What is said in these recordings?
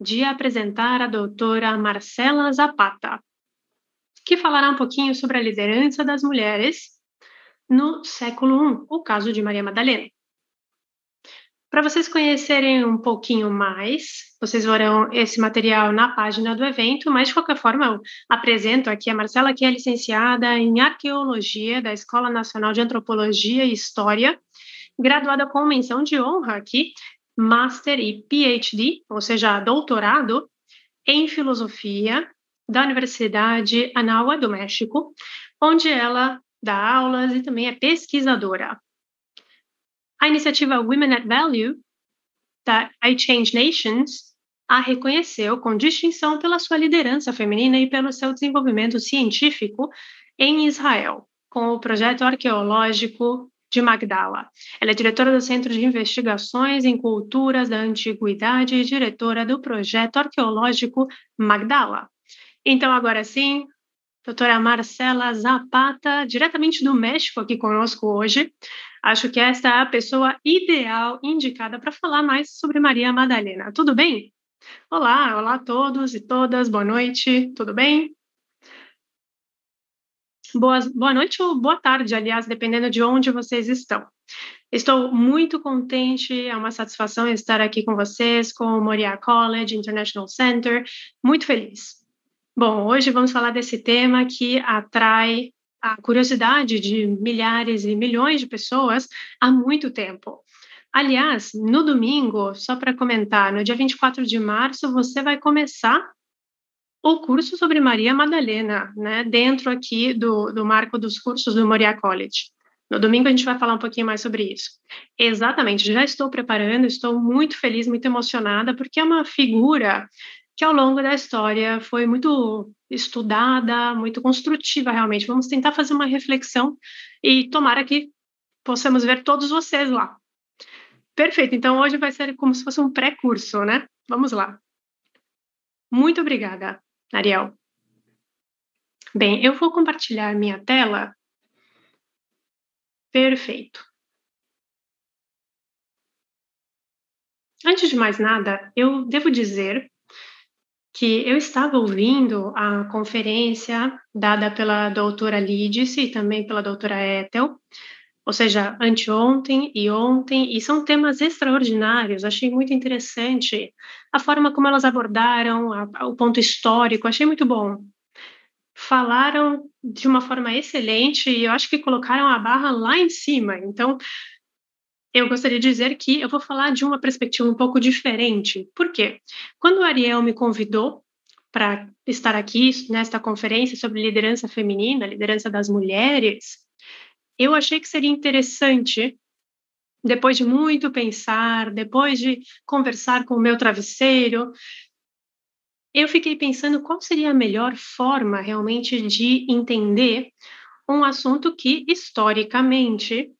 de apresentar a doutora Marcela Zapata, que falará um pouquinho sobre a liderança das mulheres no século I, o caso de Maria Madalena. Para vocês conhecerem um pouquinho mais, vocês verão esse material na página do evento, mas de qualquer forma eu apresento aqui a Marcela, que é licenciada em Arqueologia da Escola Nacional de Antropologia e História, graduada com menção de honra aqui, Master e PhD, ou seja, doutorado em Filosofia da Universidade Anáhuac do México, onde ela dá aulas e também é pesquisadora. A iniciativa Women at Value, da I Change Nations, a reconheceu com distinção pela sua liderança feminina e pelo seu desenvolvimento científico em Israel, com o projeto arqueológico de Magdala. Ela é diretora do Centro de Investigações em Culturas da Antiguidade e diretora do projeto arqueológico Magdala. Então, agora sim, doutora Marcela Zapata, diretamente do México, aqui conosco hoje. Acho que esta é a pessoa ideal, indicada para falar mais sobre Maria Madalena. Tudo bem? Olá, olá a todos e todas, boa noite, tudo bem? Boas, boa noite ou boa tarde, aliás, dependendo de onde vocês estão. Estou muito contente, é uma satisfação estar aqui com vocês, com o Moria College International Center, muito feliz. Bom, hoje vamos falar desse tema que atrai a curiosidade de milhares e milhões de pessoas há muito tempo. Aliás, no domingo, só para comentar, no dia 24 de março, você vai começar o curso sobre Maria Madalena, né, dentro aqui do, do marco dos cursos do Moria College. No domingo a gente vai falar um pouquinho mais sobre isso. Exatamente, já estou preparando, estou muito feliz, muito emocionada, porque é uma figura que ao longo da história foi muito estudada, muito construtiva realmente. Vamos tentar fazer uma reflexão e tomara que possamos ver todos vocês lá. Perfeito, então hoje vai ser como se fosse um pré-curso, né? Vamos lá. Muito obrigada, Ariel. Bem, eu vou compartilhar minha tela. Perfeito. Antes de mais nada, eu devo dizer que eu estava ouvindo a conferência dada pela doutora Lídice e também pela doutora Ethel, ou seja, anteontem e ontem, e são temas extraordinários, achei muito interessante a forma como elas abordaram a, o ponto histórico, achei muito bom. Falaram de uma forma excelente e eu acho que colocaram a barra lá em cima, então eu gostaria de dizer que eu vou falar de uma perspectiva um pouco diferente. Por quê? Quando o Ariel me convidou para estar aqui nesta conferência sobre liderança feminina, liderança das mulheres, eu achei que seria interessante, depois de muito pensar, depois de conversar com o meu travesseiro, eu fiquei pensando qual seria a melhor forma realmente de entender um assunto que, historicamente,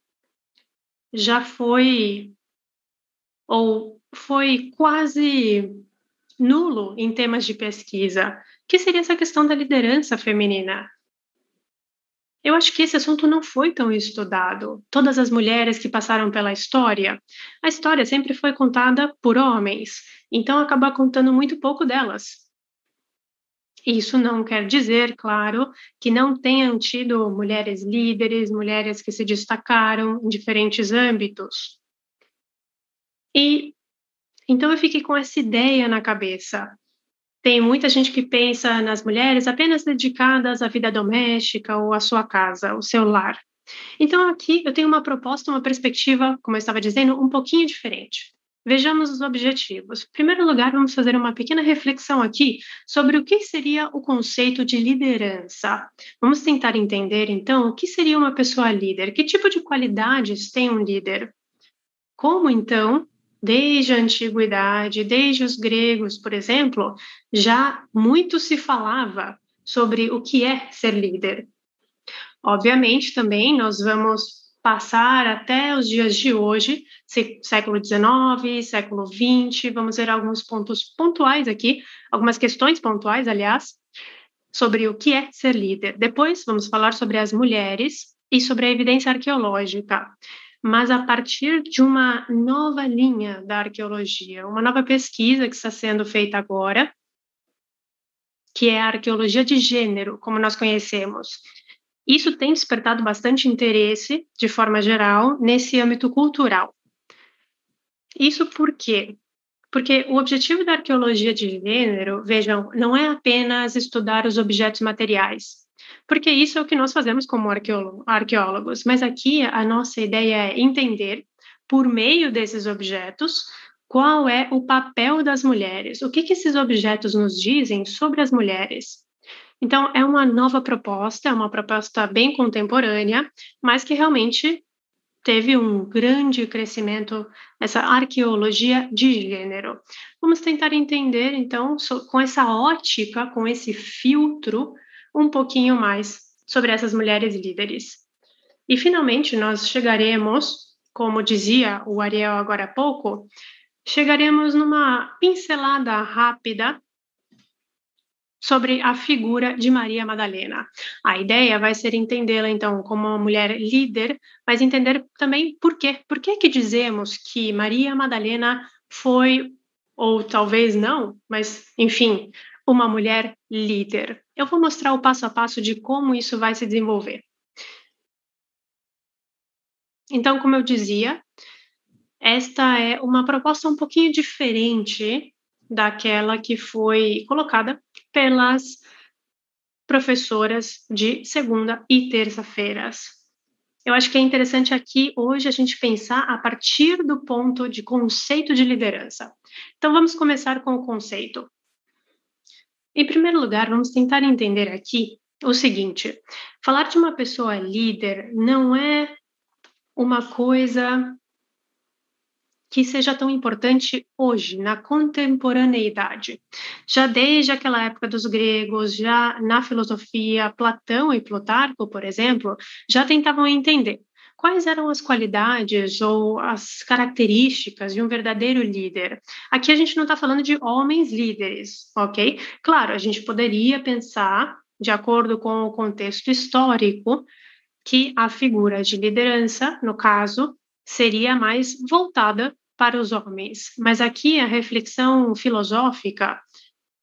já foi ou foi quase nulo em temas de pesquisa, que seria essa questão da liderança feminina. Eu acho que esse assunto não foi tão estudado. Todas as mulheres que passaram pela história, a história sempre foi contada por homens, então acaba contando muito pouco delas. Isso não quer dizer, claro, que não tenham tido mulheres líderes, mulheres que se destacaram em diferentes âmbitos. E então eu fiquei com essa ideia na cabeça. Tem muita gente que pensa nas mulheres apenas dedicadas à vida doméstica ou à sua casa, o seu lar. Então aqui eu tenho uma proposta, uma perspectiva, como eu estava dizendo, um pouquinho diferente. Vejamos os objetivos. Em primeiro lugar, vamos fazer uma pequena reflexão aqui sobre o que seria o conceito de liderança. Vamos tentar entender, então, o que seria uma pessoa líder, que tipo de qualidades tem um líder. Como, então, desde a antiguidade, desde os gregos, por exemplo, já muito se falava sobre o que é ser líder. Obviamente, também nós vamos passar até os dias de hoje, século XIX, século XX, vamos ver alguns pontos pontuais aqui, algumas questões pontuais, aliás, sobre o que é ser líder. Depois, vamos falar sobre as mulheres e sobre a evidência arqueológica. Mas a partir de uma nova linha da arqueologia, uma nova pesquisa que está sendo feita agora, que é a arqueologia de gênero, como nós conhecemos. Isso tem despertado bastante interesse, de forma geral, nesse âmbito cultural. Isso por quê? Porque o objetivo da arqueologia de gênero, vejam, não é apenas estudar os objetos materiais, porque isso é o que nós fazemos como arqueólogos, mas aqui a nossa ideia é entender, por meio desses objetos, qual é o papel das mulheres, o que, que esses objetos nos dizem sobre as mulheres. Então, é uma nova proposta, é uma proposta bem contemporânea, mas que realmente teve um grande crescimento essa arqueologia de gênero. Vamos tentar entender, então, com essa ótica, com esse filtro, um pouquinho mais sobre essas mulheres líderes. E, finalmente, nós chegaremos, como dizia o Ariel agora há pouco, chegaremos numa pincelada rápida sobre a figura de Maria Madalena. A ideia vai ser entendê-la então como uma mulher líder, mas entender também por quê. Por que que dizemos que Maria Madalena foi ou talvez não, mas enfim, uma mulher líder. Eu vou mostrar o passo a passo de como isso vai se desenvolver. Então, como eu dizia, esta é uma proposta um pouquinho diferente daquela que foi colocada pelas professoras de segunda e terça-feiras. Eu acho que é interessante aqui hoje a gente pensar a partir do ponto de conceito de liderança. Então vamos começar com o conceito. Em primeiro lugar, vamos tentar entender aqui o seguinte: falar de uma pessoa líder não é uma coisa que seja tão importante hoje, na contemporaneidade. Já desde aquela época dos gregos, já na filosofia, Platão e Plutarco, por exemplo, já tentavam entender quais eram as qualidades ou as características de um verdadeiro líder. Aqui a gente não está falando de homens líderes, ok? Claro, a gente poderia pensar, de acordo com o contexto histórico, que a figura de liderança, no caso, seria mais voltada para os homens. Mas aqui a reflexão filosófica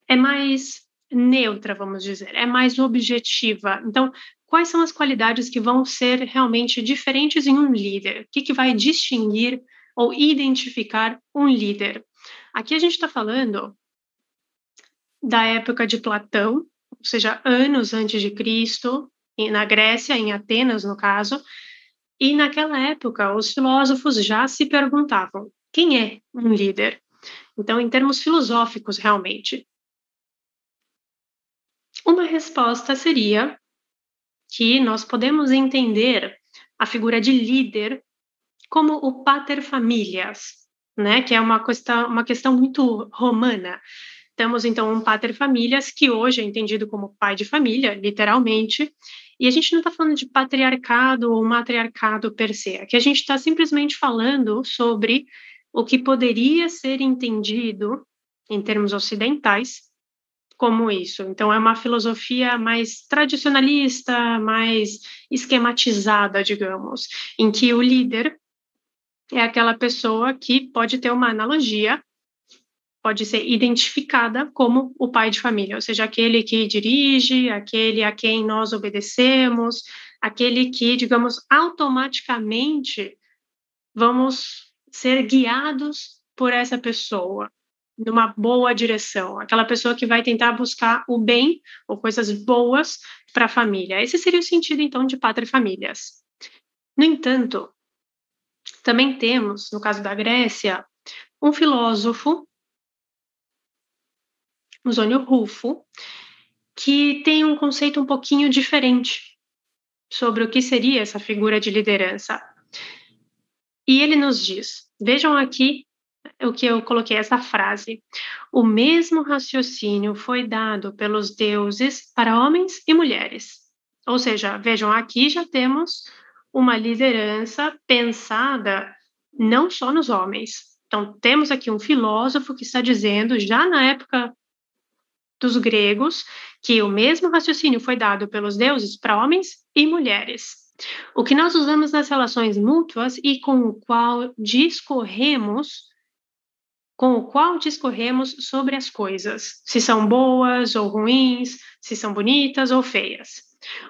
é mais neutra, vamos dizer, é mais objetiva. Então, quais são as qualidades que vão ser realmente diferentes em um líder? O que, que vai distinguir ou identificar um líder? Aqui a gente está falando da época de Platão, ou seja, anos antes de Cristo, na Grécia, em Atenas, no caso, e naquela época os filósofos já se perguntavam quem é um líder? Então, em termos filosóficos, realmente, uma resposta seria que nós podemos entender a figura de líder como o pater familias, né? Que é uma questão, uma questão muito romana. Temos então um pater familias que hoje é entendido como pai de família, literalmente, e a gente não está falando de patriarcado ou matriarcado per se, aqui a gente está simplesmente falando sobre o que poderia ser entendido em termos ocidentais como isso. Então, é uma filosofia mais tradicionalista, mais esquematizada, digamos, em que o líder é aquela pessoa que pode ter uma analogia, pode ser identificada como o pai de família, ou seja, aquele que dirige, aquele a quem nós obedecemos, aquele que, digamos, automaticamente vamos ser guiados por essa pessoa numa boa direção, aquela pessoa que vai tentar buscar o bem ou coisas boas para a família. Esse seria o sentido então de pátria e famílias. No entanto, também temos, no caso da Grécia, um filósofo, Zônio Rufo, que tem um conceito um pouquinho diferente sobre o que seria essa figura de liderança. E ele nos diz: vejam aqui o que eu coloquei essa frase. O mesmo raciocínio foi dado pelos deuses para homens e mulheres. Ou seja, vejam, aqui já temos uma liderança pensada não só nos homens. Então, temos aqui um filósofo que está dizendo, já na época dos gregos, que o mesmo raciocínio foi dado pelos deuses para homens e mulheres. O que nós usamos nas relações mútuas e com o qual discorremos com o qual discorremos sobre as coisas, se são boas ou ruins, se são bonitas ou feias.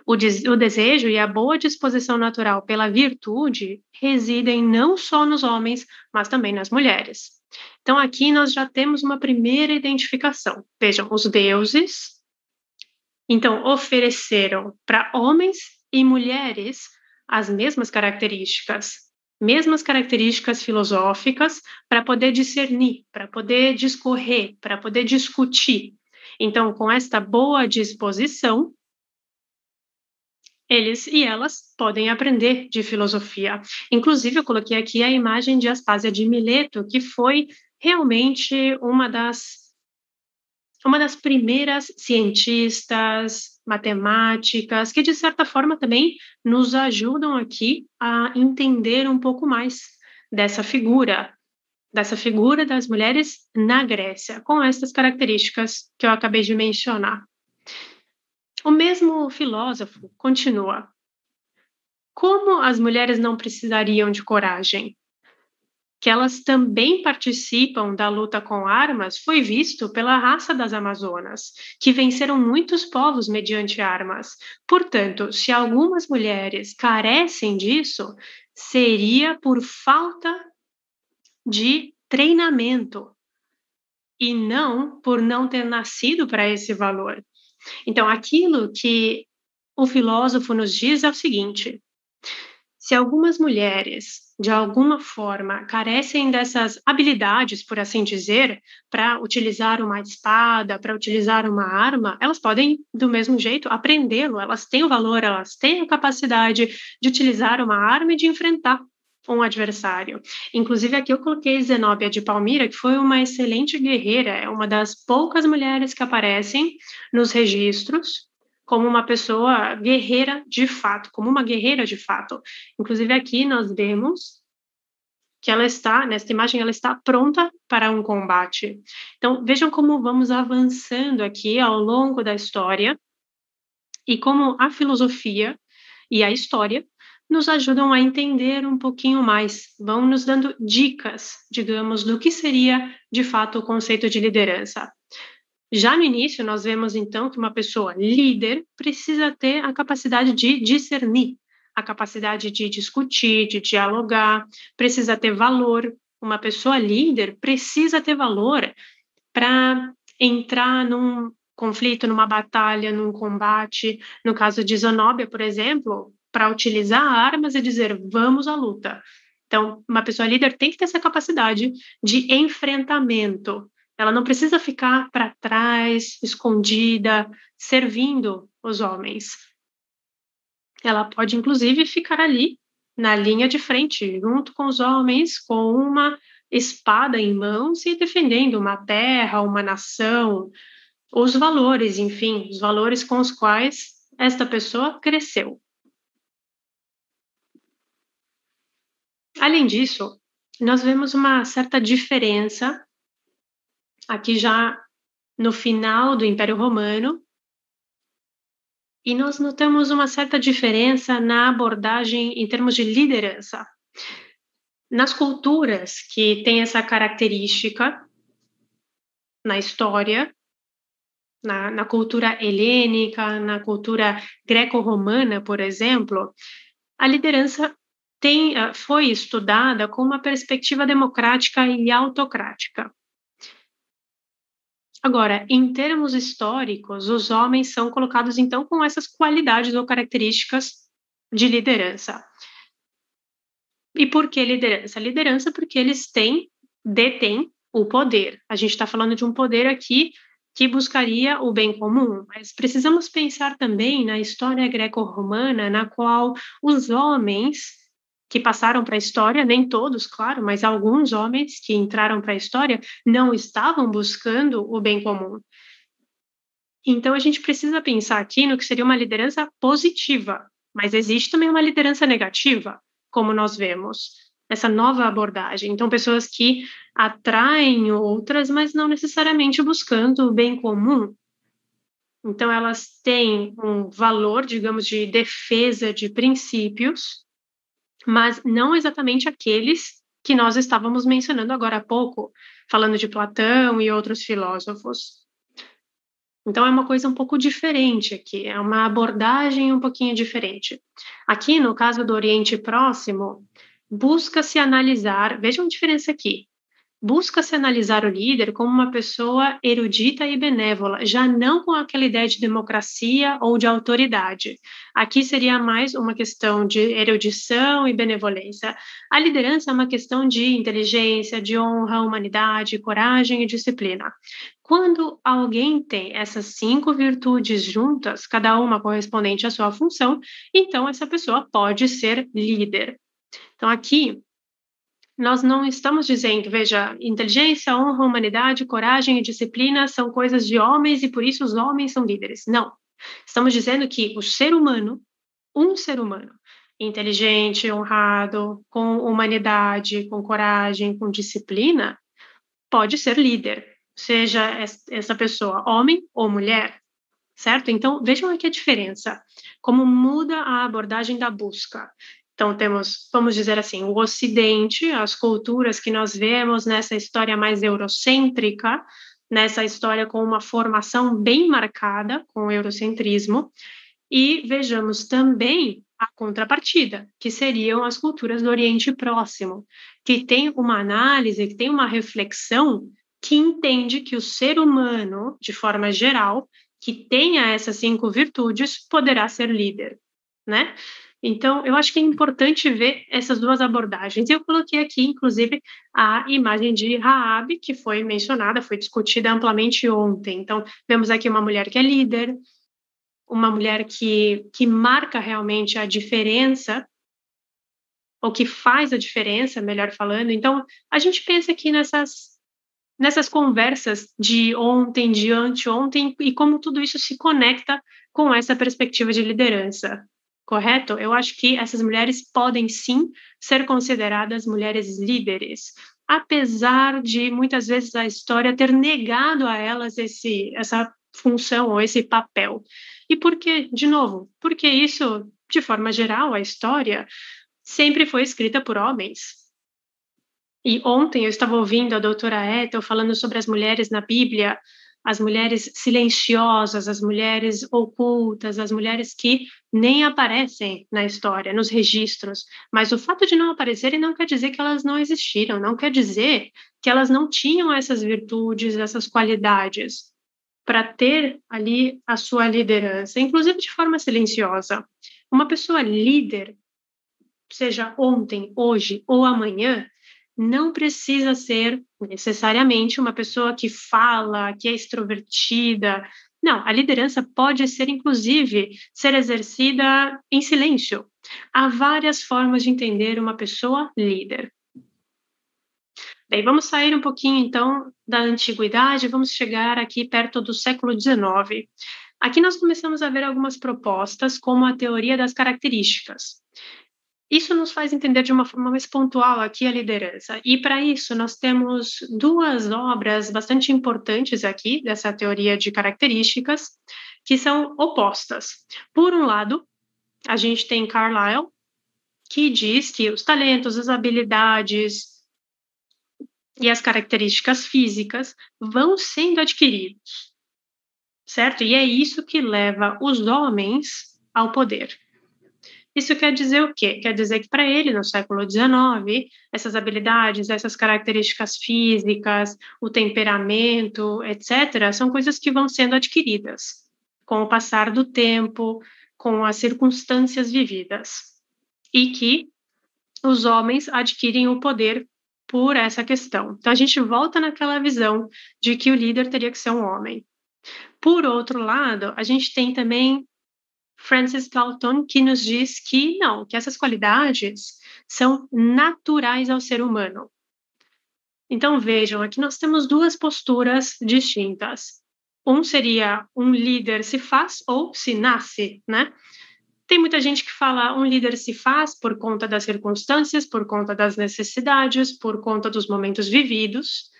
O, o, desejo e a boa disposição natural pela virtude residem não só nos homens, mas também nas mulheres. Então, aqui nós já temos uma primeira identificação. Vejam, os deuses, então, ofereceram para homens e mulheres as mesmas características, mesmas características filosóficas para poder discernir, para poder discorrer, para poder discutir. Então, com esta boa disposição, eles e elas podem aprender de filosofia. Inclusive, eu coloquei aqui a imagem de Aspásia de Mileto, que foi realmente uma das uma das primeiras cientistas, matemáticas, que de certa forma também nos ajudam aqui a entender um pouco mais dessa figura, dessa figura das mulheres na Grécia, com essas características que eu acabei de mencionar. O mesmo filósofo continua: Como as mulheres não precisariam de coragem? Que elas também participam da luta com armas foi visto pela raça das Amazonas, que venceram muitos povos mediante armas. Portanto, se algumas mulheres carecem disso, seria por falta de treinamento e não por não ter nascido para esse valor. Então, aquilo que o filósofo nos diz é o seguinte: se algumas mulheres, de alguma forma, carecem dessas habilidades, por assim dizer, para utilizar uma espada, para utilizar uma arma, elas podem, do mesmo jeito, aprendê-lo, elas têm o valor, elas têm a capacidade de utilizar uma arma e de enfrentar um adversário. Inclusive, aqui eu coloquei Zenóbia de Palmira, que foi uma excelente guerreira, é uma das poucas mulheres que aparecem nos registros como uma pessoa guerreira de fato, como uma guerreira de fato. Inclusive aqui nós vemos que ela está, nesta imagem, ela está pronta para um combate. Então, vejam como vamos avançando aqui ao longo da história e como a filosofia e a história nos ajudam a entender um pouquinho mais, vão nos dando dicas, digamos, do que seria de fato o conceito de liderança. Já no início, nós vemos então que uma pessoa líder precisa ter a capacidade de discernir, a capacidade de discutir, de dialogar, precisa ter valor. Uma pessoa líder precisa ter valor para entrar num conflito, numa batalha, num combate. No caso de Zanóbia, por exemplo, para utilizar armas e dizer vamos à luta. Então, uma pessoa líder tem que ter essa capacidade de enfrentamento, ela não precisa ficar para trás, escondida, servindo os homens. Ela pode, inclusive, ficar ali na linha de frente, junto com os homens, com uma espada em mãos e defendendo uma terra, uma nação, os valores, enfim, os valores com os quais esta pessoa cresceu. Além disso, nós vemos uma certa diferença aqui já no final do Império Romano, e nós notamos uma certa diferença na abordagem em termos de liderança. Nas culturas que têm essa característica, na história, na, na cultura helênica, na cultura greco-romana, por exemplo, a liderança tem, ah, foi estudada com uma perspectiva democrática e autocrática. Agora, em termos históricos, os homens são colocados então com essas qualidades ou características de liderança. E por que liderança? Liderança porque eles têm, detêm o poder. A gente está falando de um poder aqui que buscaria o bem comum, mas precisamos pensar também na história greco-romana, na qual os homens que passaram para a história, nem todos, claro, mas alguns homens que entraram para a história não estavam buscando o bem comum. Então a gente precisa pensar aqui no que seria uma liderança positiva, mas existe também uma liderança negativa, como nós vemos essa nova abordagem. Então pessoas que atraem outras, mas não necessariamente buscando o bem comum. Então, elas têm um valor, digamos, de defesa de princípios, mas não exatamente aqueles que nós estávamos mencionando agora há pouco, falando de Platão e outros filósofos. Então, é uma coisa um pouco diferente aqui, é uma abordagem um pouquinho diferente. Aqui, no caso do Oriente Próximo, busca-se analisar, vejam a diferença aqui, busca-se analisar o líder como uma pessoa erudita e benévola, já não com aquela ideia de democracia ou de autoridade. Aqui seria mais uma questão de erudição e benevolência. A liderança é uma questão de inteligência, de honra, humanidade, coragem e disciplina. Quando alguém tem essas cinco virtudes juntas, cada uma correspondente à sua função, então essa pessoa pode ser líder. Então, aqui, nós não estamos dizendo, veja, inteligência, honra, humanidade, coragem e disciplina são coisas de homens e por isso os homens são líderes. Não. Estamos dizendo que o ser humano, um ser humano, inteligente, honrado, com humanidade, com coragem, com disciplina, pode ser líder, seja essa pessoa homem ou mulher, certo? Então, vejam aqui a diferença, como muda a abordagem da busca. Então, temos, vamos dizer assim, o Ocidente, as culturas que nós vemos nessa história mais eurocêntrica, nessa história com uma formação bem marcada com o eurocentrismo, e vejamos também a contrapartida, que seriam as culturas do Oriente Próximo, que tem uma análise, que tem uma reflexão que entende que o ser humano, de forma geral, que tenha essas cinco virtudes, poderá ser líder, né? Então, eu acho que é importante ver essas duas abordagens. Eu coloquei aqui, inclusive, a imagem de Raab, que foi mencionada, foi discutida amplamente ontem. Então, vemos aqui uma mulher que é líder, uma mulher que, que marca realmente a diferença, ou que faz a diferença, melhor falando. Então, a gente pensa aqui nessas, nessas conversas de ontem, de anteontem, e como tudo isso se conecta com essa perspectiva de liderança correto? Eu acho que essas mulheres podem sim ser consideradas mulheres líderes, apesar de muitas vezes a história ter negado a elas esse, essa função ou esse papel. E por quê? De novo, porque isso, de forma geral, a história sempre foi escrita por homens. E ontem eu estava ouvindo a doutora Ethel falando sobre as mulheres na Bíblia, as mulheres silenciosas, as mulheres ocultas, as mulheres que nem aparecem na história, nos registros. Mas o fato de não aparecerem não quer dizer que elas não existiram, não quer dizer que elas não tinham essas virtudes, essas qualidades para ter ali a sua liderança, inclusive de forma silenciosa. Uma pessoa líder, seja ontem, hoje ou amanhã, não precisa ser necessariamente uma pessoa que fala, que é extrovertida. Não, a liderança pode ser, inclusive, ser exercida em silêncio. Há várias formas de entender uma pessoa líder. Bem, vamos sair um pouquinho então da antiguidade, vamos chegar aqui perto do século XIX. Aqui nós começamos a ver algumas propostas, como a teoria das características. Isso nos faz entender de uma forma mais pontual aqui a liderança. E para isso, nós temos duas obras bastante importantes aqui dessa teoria de características, que são opostas. Por um lado, a gente tem Carlyle, que diz que os talentos, as habilidades e as características físicas vão sendo adquiridos, certo? E é isso que leva os homens ao poder. Isso quer dizer o quê? Quer dizer que para ele, no século XIX, essas habilidades, essas características físicas, o temperamento, etc., são coisas que vão sendo adquiridas com o passar do tempo, com as circunstâncias vividas. E que os homens adquirem o poder por essa questão. Então, a gente volta naquela visão de que o líder teria que ser um homem. Por outro lado, a gente tem também Francis Galton, que nos diz que não, que essas qualidades são naturais ao ser humano. Então vejam, aqui nós temos duas posturas distintas. Um seria um líder se faz ou se nasce, né? Tem muita gente que fala um líder se faz por conta das circunstâncias, por conta das necessidades, por conta dos momentos vividos,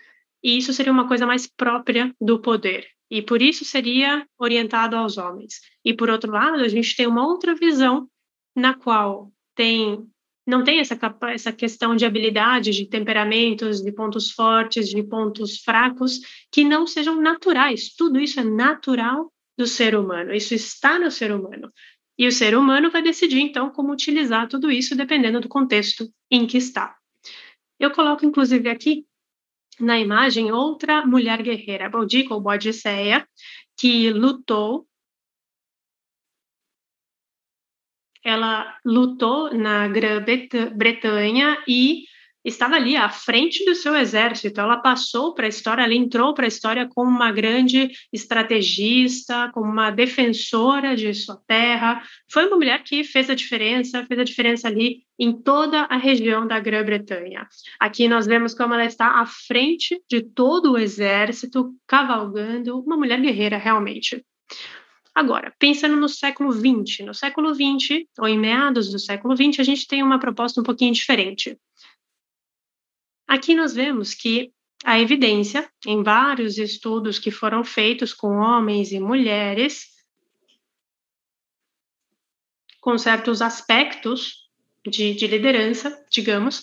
e isso seria uma coisa mais própria do poder. E por isso seria orientado aos homens. E por outro lado, a gente tem uma outra visão na qual tem não tem essa, essa questão de habilidade, de temperamentos, de pontos fortes, de pontos fracos, que não sejam naturais. Tudo isso é natural do ser humano, isso está no ser humano. E o ser humano vai decidir, então, como utilizar tudo isso dependendo do contexto em que está. Eu coloco, inclusive, aqui na imagem outra mulher guerreira, Boudica ou Bodiceia, que lutou. Ela lutou na Grã-Bretanha e estava ali à frente do seu exército. Ela passou para a história, ela entrou para a história como uma grande estrategista, como uma defensora de sua terra. Foi uma mulher que fez a diferença, fez a diferença ali em toda a região da Grã-Bretanha. Aqui nós vemos como ela está à frente de todo o exército, cavalgando, uma mulher guerreira realmente. Agora, pensando no século XX, no século XX, ou em meados do século XX, a gente tem uma proposta um pouquinho diferente. Aqui nós vemos que a evidência, em vários estudos que foram feitos com homens e mulheres, com certos aspectos de, de liderança, digamos,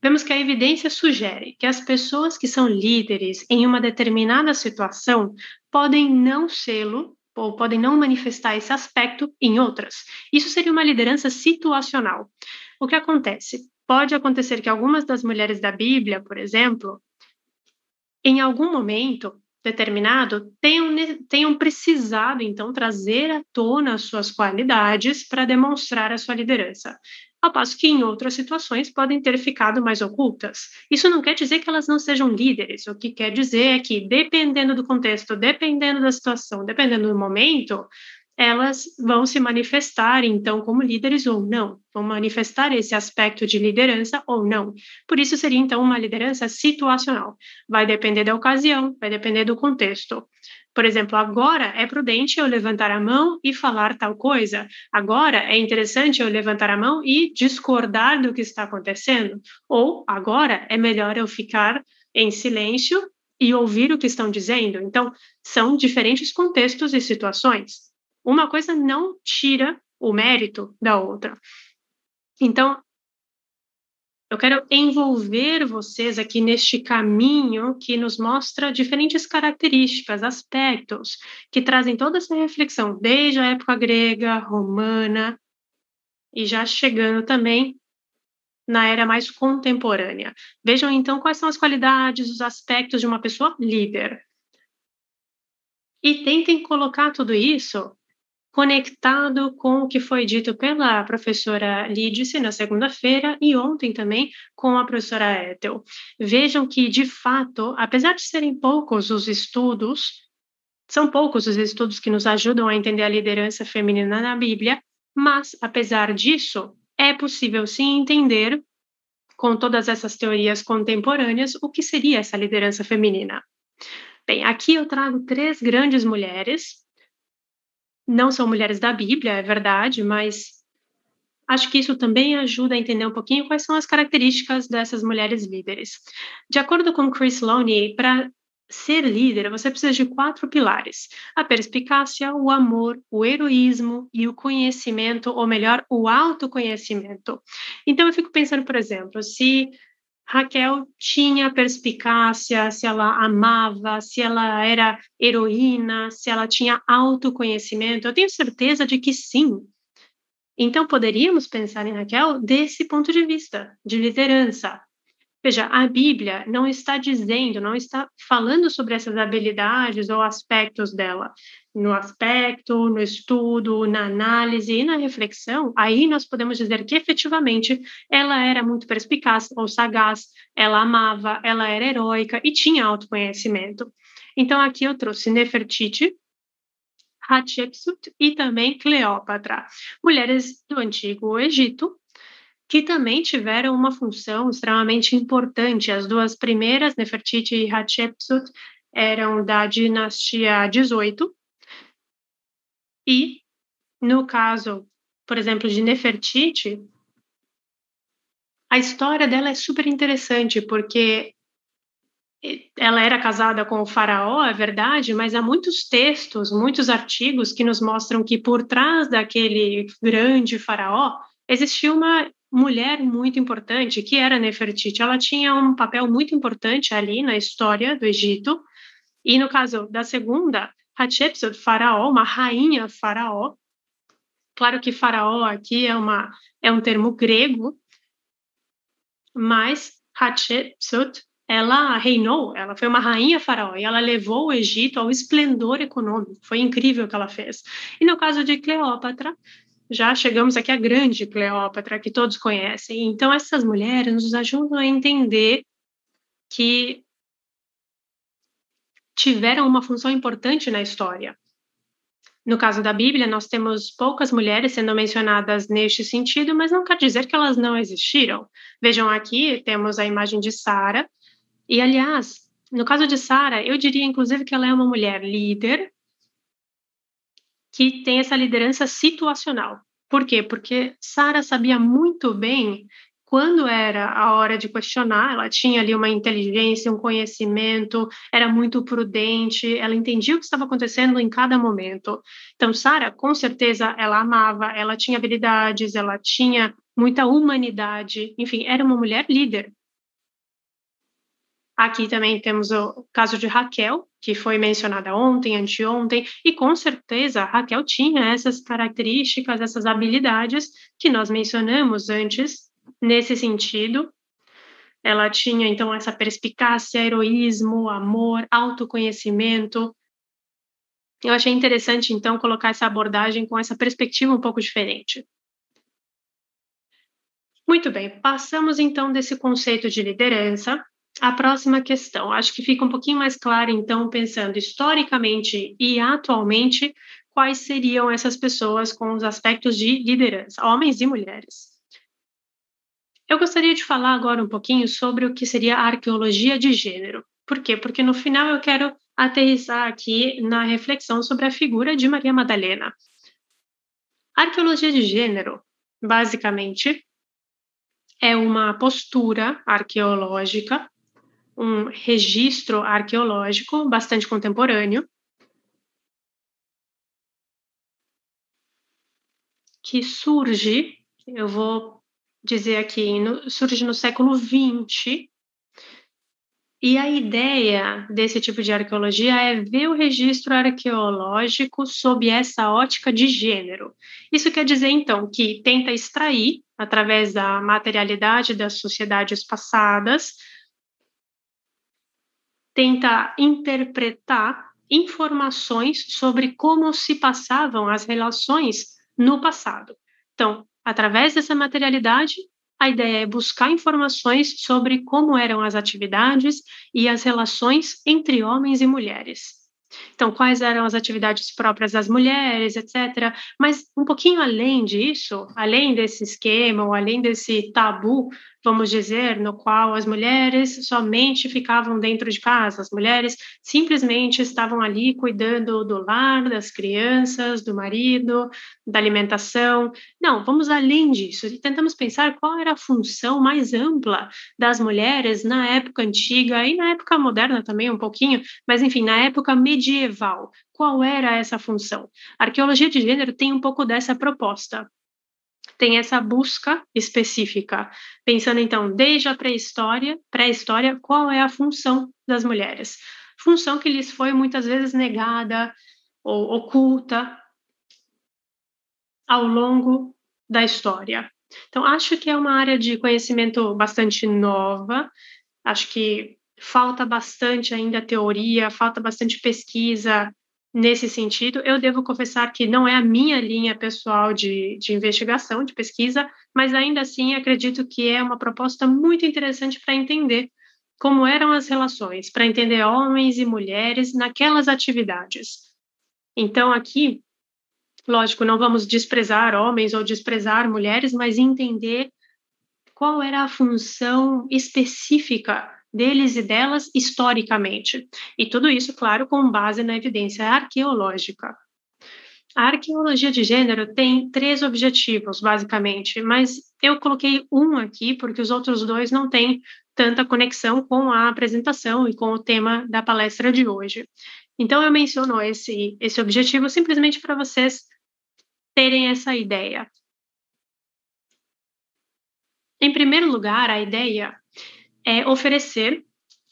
vemos que a evidência sugere que as pessoas que são líderes em uma determinada situação podem não sê-lo ou podem não manifestar esse aspecto em outras. Isso seria uma liderança situacional. O que acontece? Pode acontecer que algumas das mulheres da Bíblia, por exemplo, em algum momento determinado, tenham, tenham precisado, então, trazer à tona as suas qualidades para demonstrar a sua liderança. Ao passo que em outras situações podem ter ficado mais ocultas. Isso não quer dizer que elas não sejam líderes, o que quer dizer é que, dependendo do contexto, dependendo da situação, dependendo do momento, elas vão se manifestar, então, como líderes ou não, vão manifestar esse aspecto de liderança ou não. Por isso, seria, então, uma liderança situacional. Vai depender da ocasião, vai depender do contexto. Por exemplo, agora é prudente eu levantar a mão e falar tal coisa. Agora é interessante eu levantar a mão e discordar do que está acontecendo. Ou agora é melhor eu ficar em silêncio e ouvir o que estão dizendo. Então, são diferentes contextos e situações. Uma coisa não tira o mérito da outra. Então, eu quero envolver vocês aqui neste caminho que nos mostra diferentes características, aspectos que trazem toda essa reflexão, desde a época grega, romana, e já chegando também na era mais contemporânea. Vejam então quais são as qualidades, os aspectos de uma pessoa líder. E tentem colocar tudo isso conectado com o que foi dito pela professora Lídice na segunda-feira e ontem também com a professora Ethel. Vejam que, de fato, apesar de serem poucos os estudos, são poucos os estudos que nos ajudam a entender a liderança feminina na Bíblia, mas, apesar disso, é possível sim entender, com todas essas teorias contemporâneas, o que seria essa liderança feminina. Bem, aqui eu trago três grandes mulheres não são mulheres da Bíblia, é verdade, mas acho que isso também ajuda a entender um pouquinho quais são as características dessas mulheres líderes. De acordo com Chris Lowney, para ser líder, você precisa de quatro pilares: a perspicácia, o amor, o heroísmo e o conhecimento, ou melhor, o autoconhecimento. Então, eu fico pensando, por exemplo, se Raquel tinha perspicácia, se ela amava, se ela era heroína, se ela tinha autoconhecimento. Eu tenho certeza de que sim. Então, poderíamos pensar em Raquel desse ponto de vista, de liderança. Veja, a Bíblia não está dizendo, não está falando sobre essas habilidades ou aspectos dela. No aspecto, no estudo, na análise e na reflexão, aí nós podemos dizer que efetivamente ela era muito perspicaz ou sagaz, ela amava, ela era heróica e tinha autoconhecimento. Então aqui eu trouxe Nefertiti, Hatshepsut e também Cleópatra, mulheres do Antigo Egito, que também tiveram uma função extremamente importante. As duas primeiras, Nefertiti e Hatshepsut, eram da dinastia 18. E, no caso, por exemplo, de Nefertiti, a história dela é super interessante, porque ela era casada com o faraó, é verdade, mas há muitos textos, muitos artigos que nos mostram que por trás daquele grande faraó existia uma mulher muito importante, que era Nefertiti. Ela tinha um papel muito importante ali na história do Egito. E no caso da segunda, Hatshepsut, faraó, uma rainha faraó. Claro que faraó aqui é, uma, é um termo grego, mas Hatshepsut ela reinou, ela foi uma rainha faraó e ela levou o Egito ao esplendor econômico. Foi incrível o que ela fez. E no caso de Cleópatra, já chegamos aqui à grande Cleópatra, que todos conhecem. Então, essas mulheres nos ajudam a entender que tiveram uma função importante na história. No caso da Bíblia, nós temos poucas mulheres sendo mencionadas neste sentido, mas não quer dizer que elas não existiram. Vejam aqui, temos a imagem de Sara, e, aliás, no caso de Sara, eu diria inclusive que ela é uma mulher líder que tem essa liderança situacional. Por quê? Porque Sara sabia muito bem quando era a hora de questionar, ela tinha ali uma inteligência, um conhecimento, era muito prudente, ela entendia o que estava acontecendo em cada momento. Então, Sara, com certeza, ela amava, ela tinha habilidades, ela tinha muita humanidade, enfim, era uma mulher líder. Aqui também temos o caso de Raquel, que foi mencionada ontem, anteontem, e com certeza Raquel tinha essas características, essas habilidades que nós mencionamos antes, nesse sentido. Ela tinha então essa perspicácia, heroísmo, amor, autoconhecimento. Eu achei interessante então colocar essa abordagem com essa perspectiva um pouco diferente. Muito bem, passamos então desse conceito de liderança a próxima questão, acho que fica um pouquinho mais claro, então, pensando historicamente e atualmente, quais seriam essas pessoas com os aspectos de liderança, homens e mulheres. Eu gostaria de falar agora um pouquinho sobre o que seria a arqueologia de gênero. Por quê? Porque no final eu quero aterrissar aqui na reflexão sobre a figura de Maria Madalena. A arqueologia de gênero, basicamente, é uma postura arqueológica um registro arqueológico bastante contemporâneo, que surge, eu vou dizer aqui, no, surge no século XX, e a ideia desse tipo de arqueologia é ver o registro arqueológico sob essa ótica de gênero. Isso quer dizer, então, que tenta extrair, através da materialidade das sociedades passadas, tenta interpretar informações sobre como se passavam as relações no passado. Então, através dessa materialidade, a ideia é buscar informações sobre como eram as atividades e as relações entre homens e mulheres. Então, quais eram as atividades próprias das mulheres, etc. Mas um pouquinho além disso, além desse esquema, ou além desse tabu vamos dizer, no qual as mulheres somente ficavam dentro de casa, as mulheres simplesmente estavam ali cuidando do lar, das crianças, do marido, da alimentação. Não, vamos além disso e tentamos pensar qual era a função mais ampla das mulheres na época antiga e na época moderna também um pouquinho, mas enfim, na época medieval. Qual era essa função? A arqueologia de gênero tem um pouco dessa proposta tem essa busca específica, pensando então desde a pré-história, pré-história, qual é a função das mulheres? Função que lhes foi muitas vezes negada ou oculta ao longo da história. Então, acho que é uma área de conhecimento bastante nova, acho que falta bastante ainda teoria, falta bastante pesquisa nesse sentido. Eu devo confessar que não é a minha linha pessoal de, de investigação, de pesquisa, mas ainda assim acredito que é uma proposta muito interessante para entender como eram as relações, para entender homens e mulheres naquelas atividades. Então, aqui, lógico, não vamos desprezar homens ou desprezar mulheres, mas entender qual era a função específica deles e delas historicamente. E tudo isso, claro, com base na evidência arqueológica. A arqueologia de gênero tem três objetivos, basicamente, mas eu coloquei um aqui porque os outros dois não têm tanta conexão com a apresentação e com o tema da palestra de hoje. Então, eu menciono esse, esse objetivo simplesmente para vocês terem essa ideia. Em primeiro lugar, a ideia é oferecer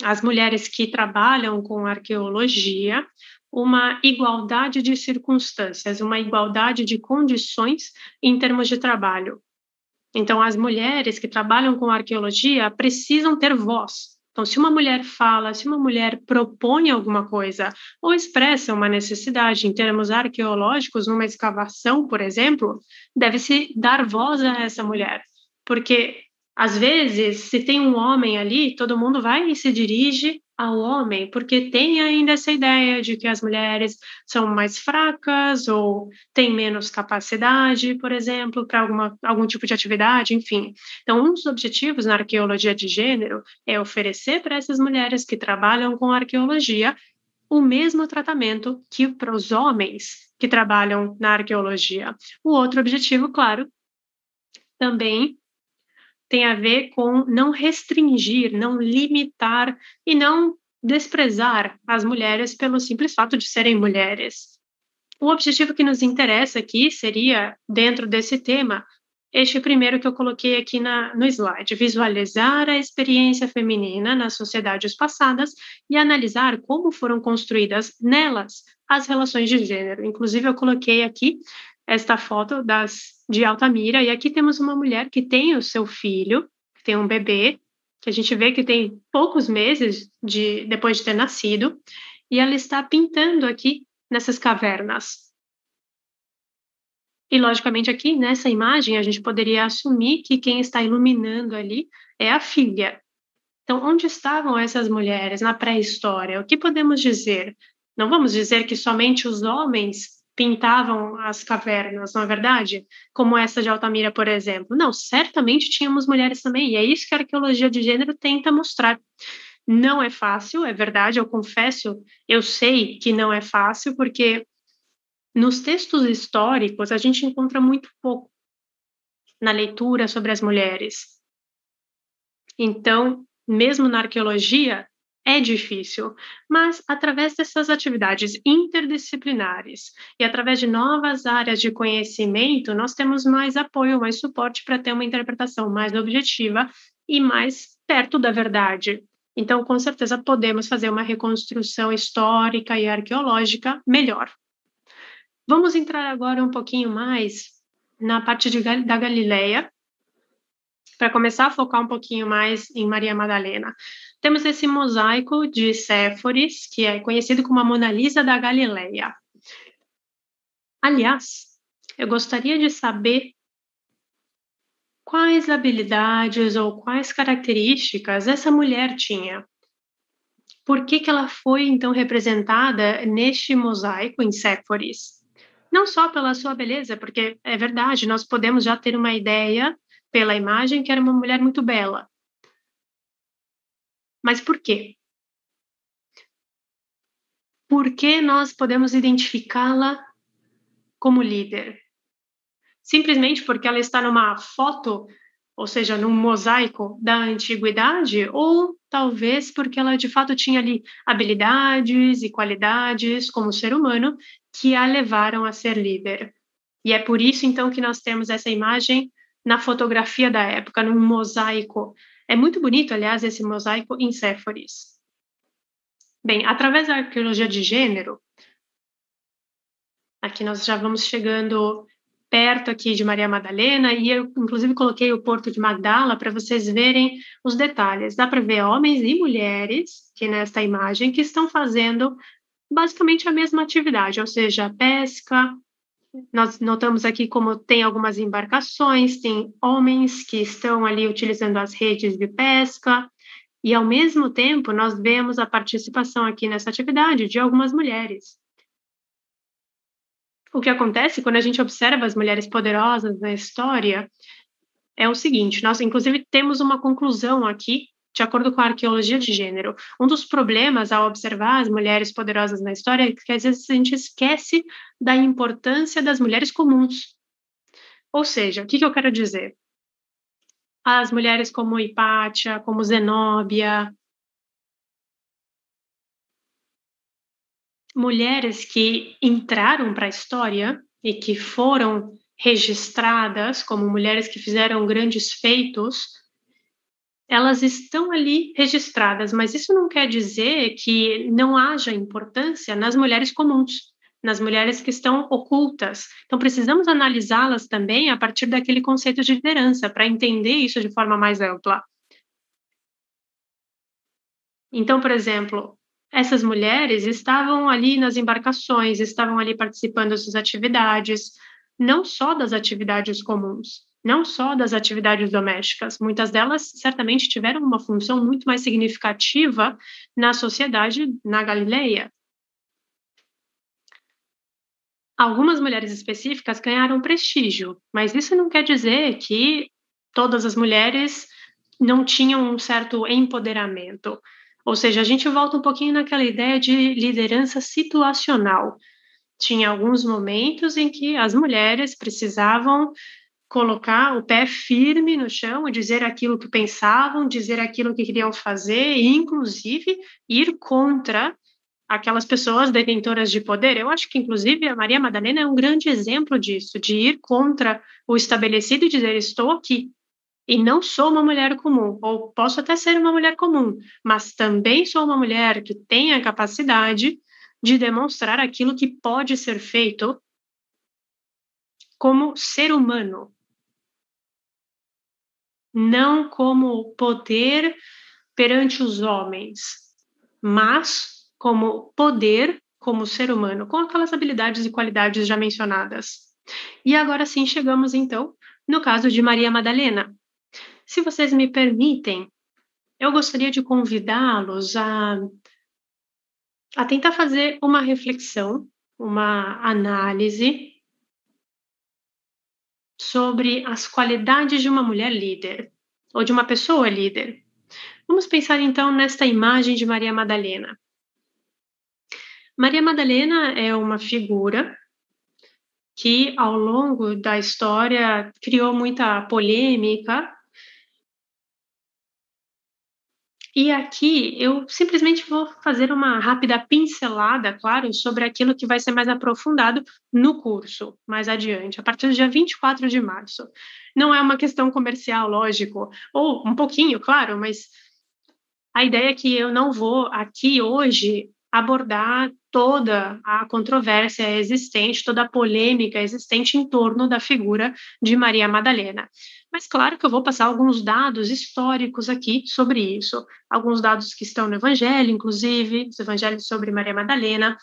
às mulheres que trabalham com arqueologia uma igualdade de circunstâncias, uma igualdade de condições em termos de trabalho. Então, as mulheres que trabalham com arqueologia precisam ter voz. Então, se uma mulher fala, se uma mulher propõe alguma coisa ou expressa uma necessidade em termos arqueológicos, numa escavação, por exemplo, deve-se dar voz a essa mulher, porque às vezes, se tem um homem ali, todo mundo vai e se dirige ao homem, porque tem ainda essa ideia de que as mulheres são mais fracas ou têm menos capacidade, por exemplo, para algum tipo de atividade, enfim. Então, um dos objetivos na arqueologia de gênero é oferecer para essas mulheres que trabalham com arqueologia o mesmo tratamento que para os homens que trabalham na arqueologia. O outro objetivo, claro, também tem a ver com não restringir, não limitar e não desprezar as mulheres pelo simples fato de serem mulheres. O objetivo que nos interessa aqui seria, dentro desse tema, este primeiro que eu coloquei aqui na, no slide, visualizar a experiência feminina nas sociedades passadas e analisar como foram construídas nelas as relações de gênero. Inclusive, eu coloquei aqui esta foto das de Altamira e aqui temos uma mulher que tem o seu filho, que tem um bebê, que a gente vê que tem poucos meses de depois de ter nascido, e ela está pintando aqui nessas cavernas. E logicamente aqui nessa imagem a gente poderia assumir que quem está iluminando ali é a filha. Então, onde estavam essas mulheres na pré-história? O que podemos dizer? Não vamos dizer que somente os homens pintavam as cavernas, não é verdade? Como essa de Altamira, por exemplo. Não, certamente tínhamos mulheres também, e é isso que a arqueologia de gênero tenta mostrar. Não é fácil, é verdade, eu confesso, eu sei que não é fácil, porque nos textos históricos a gente encontra muito pouco na leitura sobre as mulheres. Então, mesmo na arqueologia, é difícil, mas através dessas atividades interdisciplinares e através de novas áreas de conhecimento, nós temos mais apoio, mais suporte para ter uma interpretação mais objetiva e mais perto da verdade. Então, com certeza, podemos fazer uma reconstrução histórica e arqueológica melhor. Vamos entrar agora um pouquinho mais na parte de, da Galileia, para começar a focar um pouquinho mais em Maria Madalena. Temos esse mosaico de Séforis, que é conhecido como a Mona Lisa da Galileia. Aliás, eu gostaria de saber quais habilidades ou quais características essa mulher tinha. Por que, que ela foi então representada neste mosaico em Séforis? Não só pela sua beleza, porque é verdade, nós podemos já ter uma ideia pela imagem que era uma mulher muito bela. Mas por quê? Por que nós podemos identificá-la como líder? Simplesmente porque ela está numa foto, ou seja, num mosaico da antiguidade, ou talvez porque ela de fato tinha ali habilidades e qualidades como ser humano que a levaram a ser líder. E é por isso então que nós temos essa imagem na fotografia da época, num mosaico. É muito bonito, aliás, esse mosaico em Séforis. Bem, através da arqueologia de gênero, aqui nós já vamos chegando perto aqui de Maria Madalena e eu inclusive coloquei o Porto de Magdala para vocês verem os detalhes. Dá para ver homens e mulheres que nesta imagem que estão fazendo basicamente a mesma atividade, ou seja, pesca, nós notamos aqui como tem algumas embarcações, tem homens que estão ali utilizando as redes de pesca, e ao mesmo tempo nós vemos a participação aqui nessa atividade de algumas mulheres. O que acontece quando a gente observa as mulheres poderosas na história é o seguinte: nós, inclusive, temos uma conclusão aqui de acordo com a arqueologia de gênero. Um dos problemas ao observar as mulheres poderosas na história é que às vezes a gente esquece da importância das mulheres comuns. Ou seja, o que, que eu quero dizer? as mulheres como Hipátia, como Zenóbia, mulheres que entraram para a história e que foram registradas como mulheres que fizeram grandes feitos, elas estão ali registradas, mas isso não quer dizer que não haja importância nas mulheres comuns, nas mulheres que estão ocultas. Então, precisamos analisá-las também a partir daquele conceito de liderança, para entender isso de forma mais ampla. Então, por exemplo, essas mulheres estavam ali nas embarcações, estavam ali participando das atividades, não só das atividades comuns, não só das atividades domésticas. Muitas delas certamente tiveram uma função muito mais significativa na sociedade na Galileia. Algumas mulheres específicas ganharam prestígio, mas isso não quer dizer que todas as mulheres não tinham um certo empoderamento. Ou seja, a gente volta um pouquinho naquela ideia de liderança situacional. Tinha alguns momentos em que as mulheres precisavam colocar o pé firme no chão e dizer aquilo que pensavam, dizer aquilo que queriam fazer e, inclusive, ir contra aquelas pessoas detentoras de poder. Eu acho que, inclusive, a Maria Madalena é um grande exemplo disso, de ir contra o estabelecido e dizer: estou aqui, e não sou uma mulher comum, ou posso até ser uma mulher comum, mas também sou uma mulher que tem a capacidade de demonstrar aquilo que pode ser feito como ser humano, não como poder perante os homens, mas como poder como ser humano, com aquelas habilidades e qualidades já mencionadas. E agora sim chegamos então no caso de Maria Madalena, se vocês me permitem, eu gostaria de convidá-los a, a tentar fazer uma reflexão, uma análise sobre as qualidades de uma mulher líder ou de uma pessoa líder. Vamos pensar então nesta imagem de Maria Madalena. Maria Madalena é uma figura que, ao longo da história, criou muita polêmica E aqui eu simplesmente vou fazer uma rápida pincelada, claro, sobre aquilo que vai ser mais aprofundado no curso, mais adiante, a partir do dia 24 de março. Não é uma questão comercial, lógico, ou um pouquinho, claro, mas a ideia é que eu não vou aqui hoje abordar toda a controvérsia existente, toda a polêmica existente em torno da figura de Maria Madalena. Mas claro que eu vou passar alguns dados históricos aqui sobre isso, alguns dados que estão no Evangelho, inclusive, os Evangelhos sobre Maria Madalena.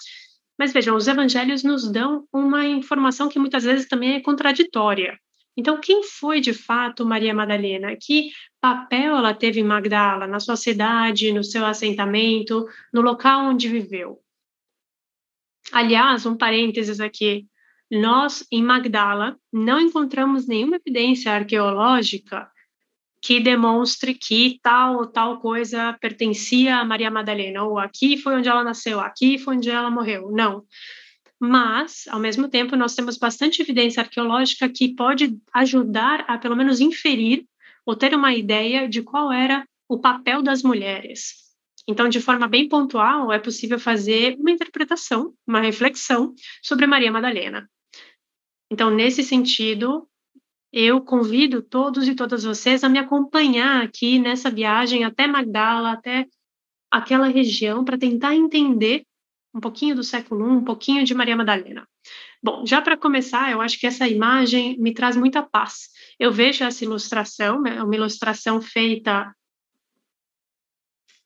Mas vejam, os Evangelhos nos dão uma informação que muitas vezes também é contraditória. Então, quem foi de fato Maria Madalena? Que papel ela teve em Magdala, na sua cidade, no seu assentamento, no local onde viveu? Aliás, um parênteses aqui, nós, em Magdala, não encontramos nenhuma evidência arqueológica que demonstre que tal ou tal coisa pertencia a Maria Madalena, ou aqui foi onde ela nasceu, aqui foi onde ela morreu. Não. Mas, ao mesmo tempo, nós temos bastante evidência arqueológica que pode ajudar a, pelo menos, inferir ou ter uma ideia de qual era o papel das mulheres. Então, de forma bem pontual, é possível fazer uma interpretação, uma reflexão sobre Maria Madalena. Então, nesse sentido, eu convido todos e todas vocês a me acompanhar aqui nessa viagem até Magdala, até aquela região, para tentar entender um pouquinho do século I, um pouquinho de Maria Madalena. Bom, já para começar, eu acho que essa imagem me traz muita paz. Eu vejo essa ilustração, é uma ilustração feita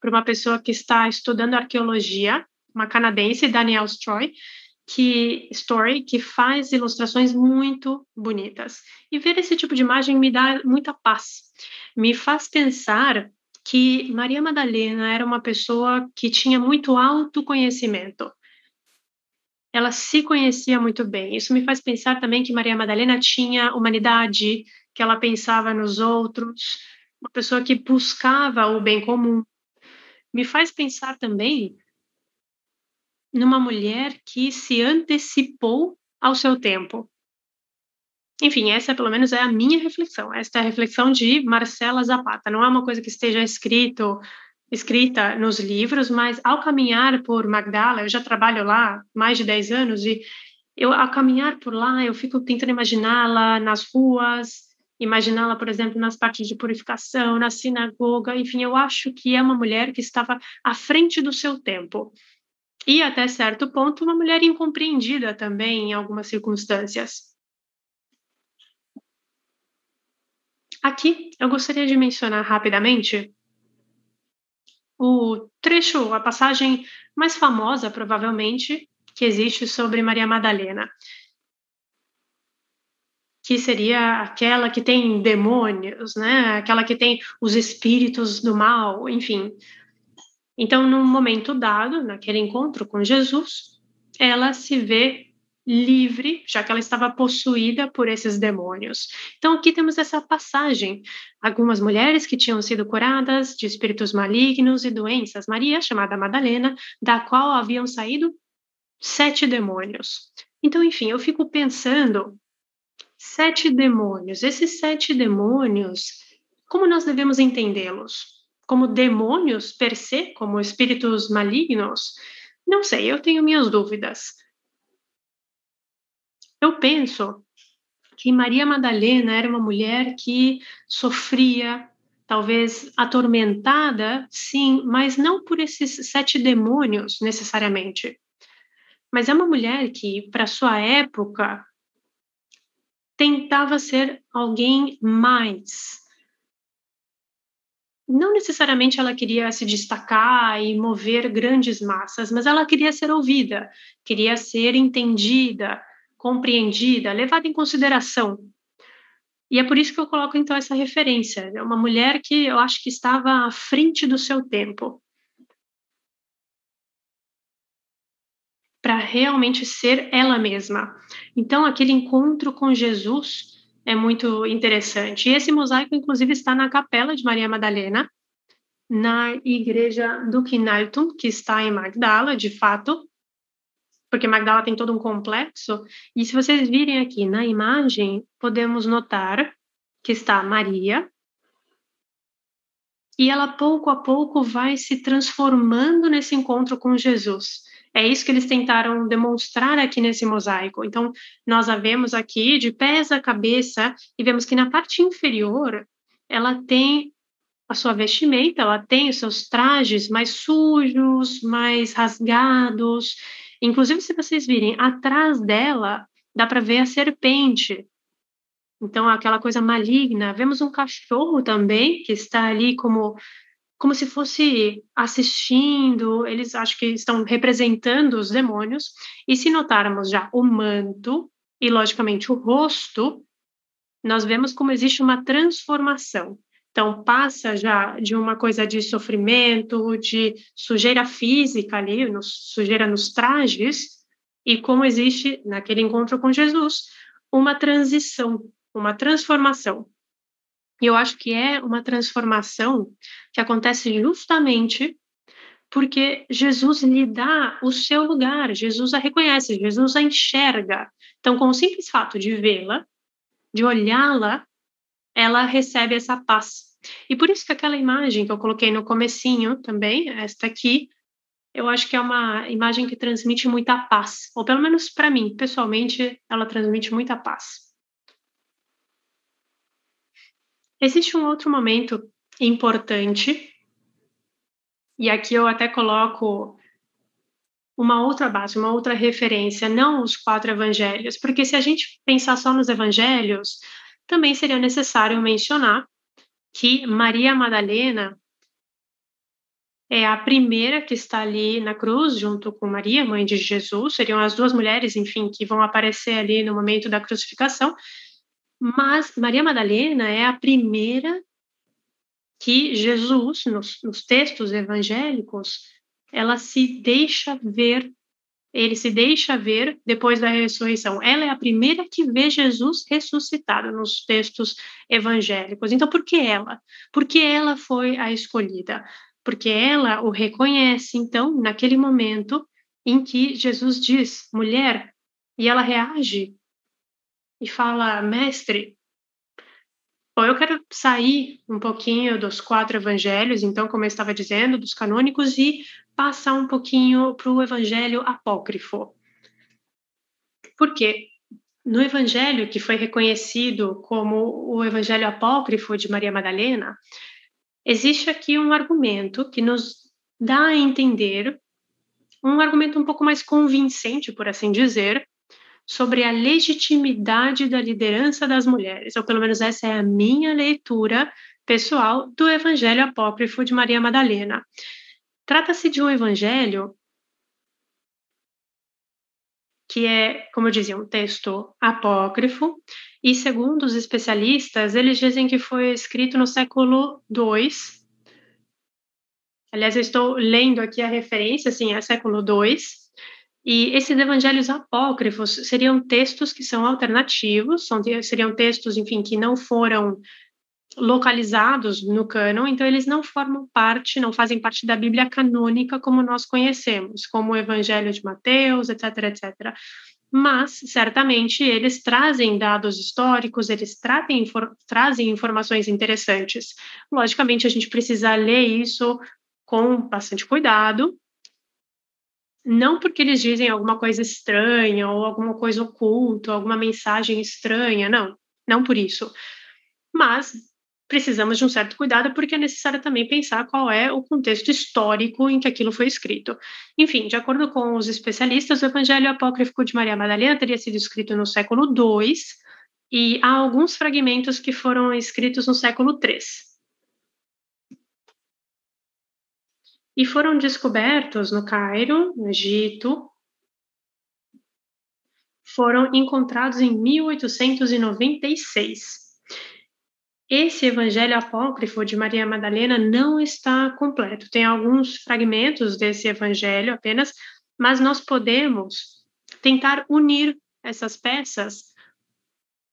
por uma pessoa que está estudando arqueologia, uma canadense, Danielle Stroy, que story que faz ilustrações muito bonitas. E ver esse tipo de imagem me dá muita paz. Me faz pensar que Maria Madalena era uma pessoa que tinha muito autoconhecimento. Ela se conhecia muito bem. Isso me faz pensar também que Maria Madalena tinha humanidade, que ela pensava nos outros, uma pessoa que buscava o bem comum. Me faz pensar também numa mulher que se antecipou ao seu tempo. Enfim, essa pelo menos é a minha reflexão. Esta é a reflexão de Marcela Zapata. Não é uma coisa que esteja escrito escrita nos livros, mas ao caminhar por Magdala, eu já trabalho lá mais de 10 anos e eu ao caminhar por lá, eu fico tentando imaginá-la nas ruas, imaginá-la, por exemplo, nas partes de purificação, na sinagoga, enfim, eu acho que é uma mulher que estava à frente do seu tempo. E até certo ponto, uma mulher incompreendida também em algumas circunstâncias. Aqui eu gostaria de mencionar rapidamente o trecho, a passagem mais famosa, provavelmente, que existe sobre Maria Madalena, que seria aquela que tem demônios, né? Aquela que tem os espíritos do mal, enfim. Então, num momento dado, naquele encontro com Jesus, ela se vê livre, já que ela estava possuída por esses demônios. Então, aqui temos essa passagem. Algumas mulheres que tinham sido curadas de espíritos malignos e doenças. Maria, chamada Madalena, da qual haviam saído sete demônios. Então, enfim, eu fico pensando: sete demônios. Esses sete demônios, como nós devemos entendê-los? Como demônios per se, como espíritos malignos? Não sei, eu tenho minhas dúvidas. Eu penso que Maria Madalena era uma mulher que sofria, talvez atormentada, sim, mas não por esses sete demônios necessariamente. Mas é uma mulher que, para sua época, tentava ser alguém mais. Não necessariamente ela queria se destacar e mover grandes massas, mas ela queria ser ouvida, queria ser entendida, compreendida, levada em consideração. E é por isso que eu coloco então essa referência. É uma mulher que eu acho que estava à frente do seu tempo. Para realmente ser ela mesma. Então, aquele encontro com Jesus é muito interessante. E esse mosaico, inclusive, está na capela de Maria Madalena, na igreja do Kinaltum, que está em Magdala, de fato, porque Magdala tem todo um complexo. E se vocês virem aqui na imagem, podemos notar que está Maria, e ela pouco a pouco vai se transformando nesse encontro com Jesus. É isso que eles tentaram demonstrar aqui nesse mosaico. Então, nós a vemos aqui de pés à cabeça e vemos que na parte inferior ela tem a sua vestimenta, ela tem os seus trajes mais sujos, mais rasgados, Inclusive, se vocês virem atrás dela, dá para ver a serpente. Então, aquela coisa maligna. Vemos um cachorro também que está ali como como se fosse assistindo, eles acho que estão representando os demônios. E se notarmos já o manto e logicamente o rosto, nós vemos como existe uma transformação. Então, passa já de uma coisa de sofrimento, de sujeira física ali, no, sujeira nos trajes, e como existe naquele encontro com Jesus, uma transição, uma transformação. E eu acho que é uma transformação que acontece justamente porque Jesus lhe dá o seu lugar, Jesus a reconhece, Jesus a enxerga. Então, com o simples fato de vê-la, de olhá-la, ela recebe essa paz. E por isso que aquela imagem que eu coloquei no comecinho também, esta aqui, eu acho que é uma imagem que transmite muita paz, ou pelo menos para mim, pessoalmente, ela transmite muita paz. Existe um outro momento importante, e aqui eu até coloco uma outra base, uma outra referência, não os quatro evangelhos, porque se a gente pensar só nos evangelhos, também seria necessário mencionar que Maria Madalena é a primeira que está ali na cruz, junto com Maria, mãe de Jesus, seriam as duas mulheres, enfim, que vão aparecer ali no momento da crucificação. Mas Maria Madalena é a primeira que Jesus, nos, nos textos evangélicos, ela se deixa ver ele se deixa ver depois da ressurreição. Ela é a primeira que vê Jesus ressuscitado nos textos evangélicos. Então, por que ela? Porque ela foi a escolhida. Porque ela o reconhece, então, naquele momento em que Jesus diz, mulher, e ela reage e fala: Mestre, bom, eu quero sair um pouquinho dos quatro evangelhos, então, como eu estava dizendo, dos canônicos, e passar um pouquinho para o evangelho apócrifo. Por quê? No evangelho que foi reconhecido como o evangelho apócrifo de Maria Madalena, existe aqui um argumento que nos dá a entender um argumento um pouco mais convincente, por assim dizer, sobre a legitimidade da liderança das mulheres, ou pelo menos essa é a minha leitura pessoal do Evangelho Apócrifo de Maria Madalena. Trata-se de um evangelho que é, como eu dizia, um texto apócrifo, e segundo os especialistas, eles dizem que foi escrito no século II. Aliás, eu estou lendo aqui a referência, assim, é século II. E esses evangelhos apócrifos seriam textos que são alternativos, são, seriam textos, enfim, que não foram localizados no cânon, então eles não formam parte, não fazem parte da Bíblia canônica como nós conhecemos, como o Evangelho de Mateus, etc, etc. Mas, certamente, eles trazem dados históricos, eles tratem, for, trazem informações interessantes. Logicamente, a gente precisa ler isso com bastante cuidado, não porque eles dizem alguma coisa estranha ou alguma coisa oculta, alguma mensagem estranha, não, não por isso. Mas precisamos de um certo cuidado, porque é necessário também pensar qual é o contexto histórico em que aquilo foi escrito. Enfim, de acordo com os especialistas, o Evangelho Apócrifo de Maria Madalena teria sido escrito no século II, e há alguns fragmentos que foram escritos no século III. E foram descobertos no Cairo, no Egito, foram encontrados em 1896 esse evangelho apócrifo de Maria Madalena não está completo. Tem alguns fragmentos desse evangelho apenas, mas nós podemos tentar unir essas peças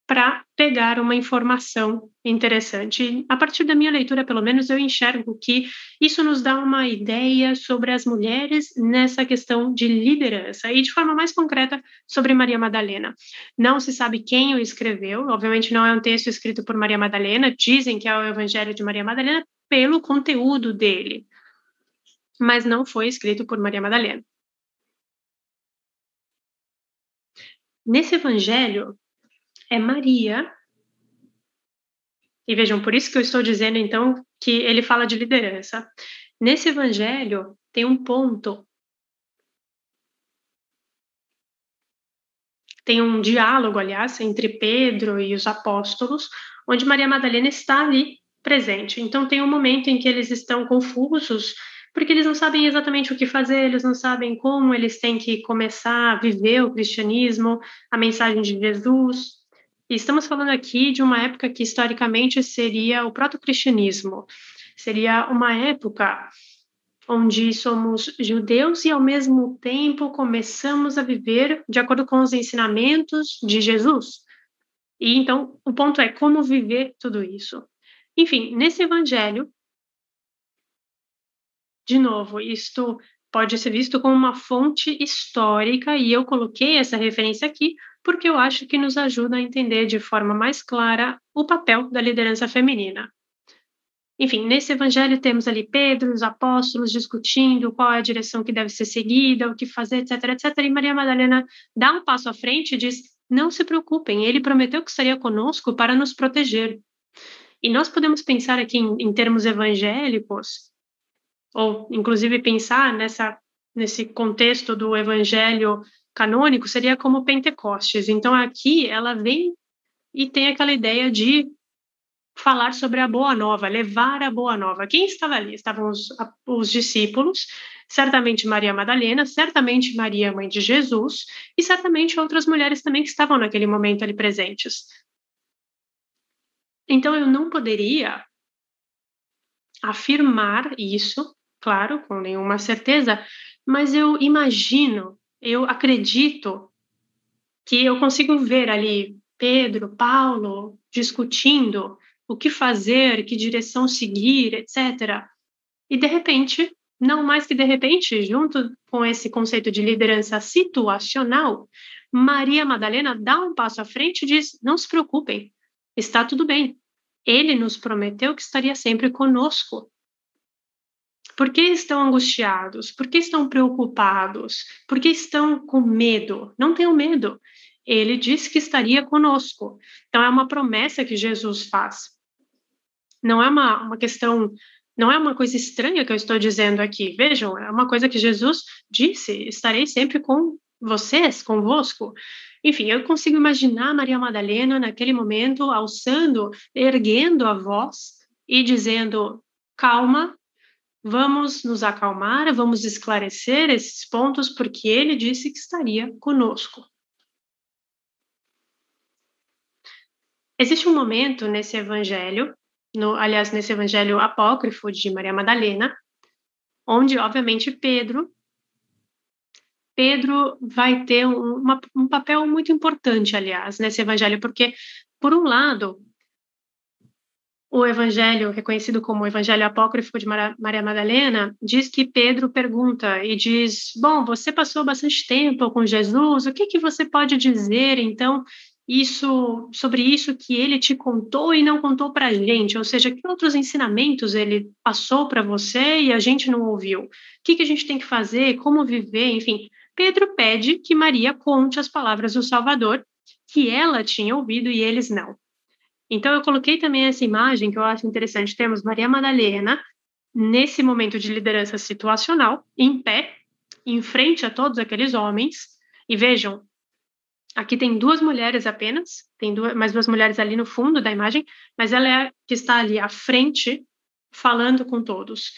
para pegar uma informação interessante. A partir da minha leitura, pelo menos, eu enxergo que isso nos dá uma ideia sobre as mulheres nessa questão de liderança e, de forma mais concreta, sobre Maria Madalena. Não se sabe quem o escreveu, obviamente não é um texto escrito por Maria Madalena, dizem que é o Evangelho de Maria Madalena pelo conteúdo dele, mas não foi escrito por Maria Madalena. Nesse evangelho, é Maria. E vejam, por isso que eu estou dizendo então que ele fala de liderança. Nesse evangelho tem um ponto tem um diálogo, aliás, entre Pedro e os apóstolos, onde Maria Madalena está ali presente. Então tem um momento em que eles estão confusos, porque eles não sabem exatamente o que fazer, eles não sabem como eles têm que começar a viver o cristianismo, a mensagem de Jesus. Estamos falando aqui de uma época que historicamente seria o proto-cristianismo. Seria uma época onde somos judeus e ao mesmo tempo começamos a viver de acordo com os ensinamentos de Jesus. E então o ponto é como viver tudo isso. Enfim, nesse evangelho, de novo, isto pode ser visto como uma fonte histórica e eu coloquei essa referência aqui porque eu acho que nos ajuda a entender de forma mais clara o papel da liderança feminina. Enfim, nesse evangelho temos ali Pedro, os apóstolos discutindo qual é a direção que deve ser seguida, o que fazer, etc, etc. E Maria Madalena dá um passo à frente e diz: Não se preocupem, ele prometeu que estaria conosco para nos proteger. E nós podemos pensar aqui em, em termos evangélicos, ou inclusive pensar nessa, nesse contexto do evangelho canônico seria como Pentecostes. Então aqui ela vem e tem aquela ideia de falar sobre a boa nova, levar a boa nova. Quem estava ali? Estavam os, os discípulos, certamente Maria Madalena, certamente Maria, mãe de Jesus, e certamente outras mulheres também que estavam naquele momento ali presentes. Então eu não poderia afirmar isso, claro, com nenhuma certeza, mas eu imagino eu acredito que eu consigo ver ali Pedro, Paulo discutindo o que fazer, que direção seguir, etc. E de repente, não mais que de repente, junto com esse conceito de liderança situacional, Maria Madalena dá um passo à frente e diz: Não se preocupem, está tudo bem. Ele nos prometeu que estaria sempre conosco. Por que estão angustiados? Por que estão preocupados? Por que estão com medo? Não tenham medo. Ele disse que estaria conosco. Então, é uma promessa que Jesus faz. Não é uma, uma questão, não é uma coisa estranha que eu estou dizendo aqui. Vejam, é uma coisa que Jesus disse: estarei sempre com vocês, convosco. Enfim, eu consigo imaginar Maria Madalena naquele momento alçando, erguendo a voz e dizendo: calma, vamos nos acalmar, vamos esclarecer esses pontos, porque ele disse que estaria conosco. Existe um momento nesse evangelho, no, aliás, nesse evangelho apócrifo de Maria Madalena, onde, obviamente, Pedro Pedro vai ter um, uma, um papel muito importante, aliás, nesse evangelho, porque, por um lado, o evangelho, reconhecido como o evangelho apócrifo de Maria Madalena, diz que Pedro pergunta e diz: Bom, você passou bastante tempo com Jesus, o que, que você pode dizer, então, isso sobre isso que ele te contou e não contou para a gente? Ou seja, que outros ensinamentos ele passou para você e a gente não ouviu? O que, que a gente tem que fazer? Como viver? Enfim, Pedro pede que Maria conte as palavras do Salvador que ela tinha ouvido e eles não. Então, eu coloquei também essa imagem que eu acho interessante. Temos Maria Madalena, nesse momento de liderança situacional, em pé, em frente a todos aqueles homens. E vejam, aqui tem duas mulheres apenas, tem duas, mais duas mulheres ali no fundo da imagem, mas ela é que está ali à frente, falando com todos.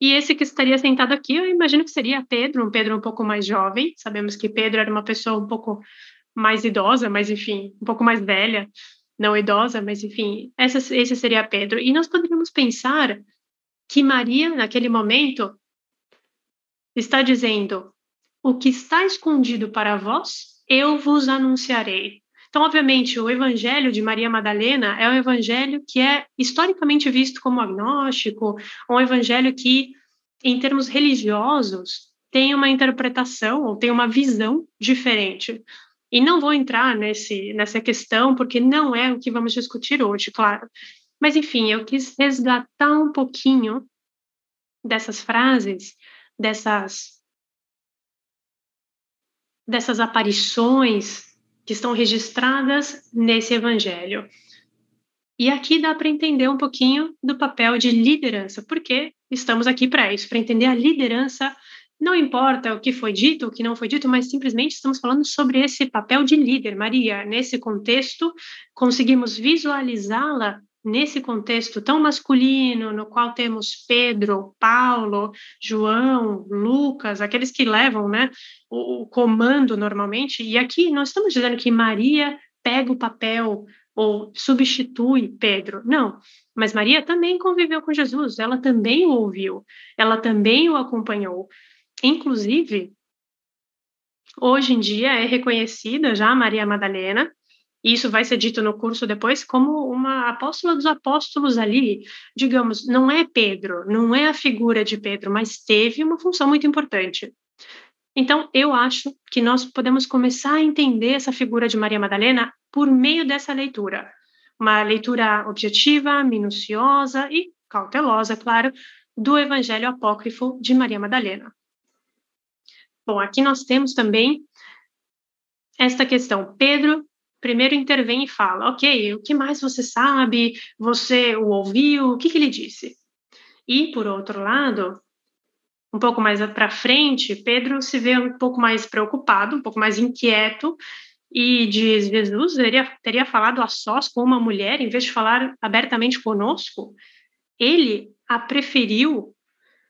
E esse que estaria sentado aqui, eu imagino que seria Pedro, um Pedro um pouco mais jovem. Sabemos que Pedro era uma pessoa um pouco mais idosa, mas enfim, um pouco mais velha, não idosa, mas enfim, essa, esse seria Pedro. E nós poderíamos pensar que Maria, naquele momento, está dizendo: O que está escondido para vós, eu vos anunciarei. Então, obviamente, o evangelho de Maria Madalena é um evangelho que é historicamente visto como agnóstico, um evangelho que, em termos religiosos, tem uma interpretação ou tem uma visão diferente. E não vou entrar nesse, nessa questão, porque não é o que vamos discutir hoje, claro. Mas, enfim, eu quis resgatar um pouquinho dessas frases, dessas, dessas aparições que estão registradas nesse evangelho. E aqui dá para entender um pouquinho do papel de liderança, porque estamos aqui para isso, para entender a liderança. Não importa o que foi dito, o que não foi dito, mas simplesmente estamos falando sobre esse papel de líder. Maria, nesse contexto, conseguimos visualizá-la nesse contexto tão masculino, no qual temos Pedro, Paulo, João, Lucas, aqueles que levam né, o, o comando normalmente, e aqui nós estamos dizendo que Maria pega o papel ou substitui Pedro. Não, mas Maria também conviveu com Jesus, ela também o ouviu, ela também o acompanhou. Inclusive, hoje em dia é reconhecida já Maria Madalena e isso vai ser dito no curso depois como uma apóstola dos apóstolos ali, digamos, não é Pedro, não é a figura de Pedro, mas teve uma função muito importante. Então, eu acho que nós podemos começar a entender essa figura de Maria Madalena por meio dessa leitura. Uma leitura objetiva, minuciosa e cautelosa, claro, do Evangelho Apócrifo de Maria Madalena. Bom, aqui nós temos também esta questão. Pedro primeiro intervém e fala: Ok, o que mais você sabe? Você o ouviu? O que, que ele disse? E, por outro lado, um pouco mais para frente, Pedro se vê um pouco mais preocupado, um pouco mais inquieto, e diz: Jesus teria, teria falado a sós com uma mulher, em vez de falar abertamente conosco? Ele a preferiu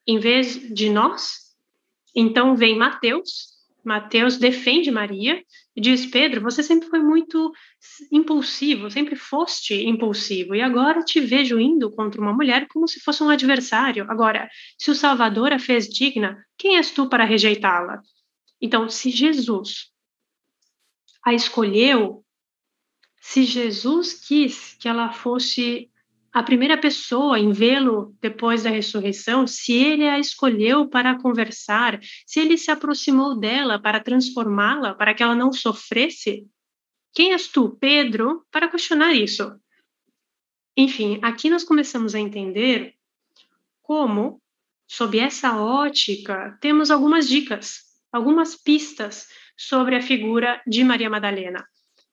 em vez de nós? Então vem Mateus, Mateus defende Maria e diz: Pedro, você sempre foi muito impulsivo, sempre foste impulsivo, e agora te vejo indo contra uma mulher como se fosse um adversário. Agora, se o Salvador a fez digna, quem és tu para rejeitá-la? Então, se Jesus a escolheu, se Jesus quis que ela fosse a primeira pessoa em vê-lo depois da ressurreição, se ele a escolheu para conversar, se ele se aproximou dela para transformá-la, para que ela não sofresse, quem és tu, Pedro, para questionar isso? Enfim, aqui nós começamos a entender como, sob essa ótica, temos algumas dicas, algumas pistas sobre a figura de Maria Madalena.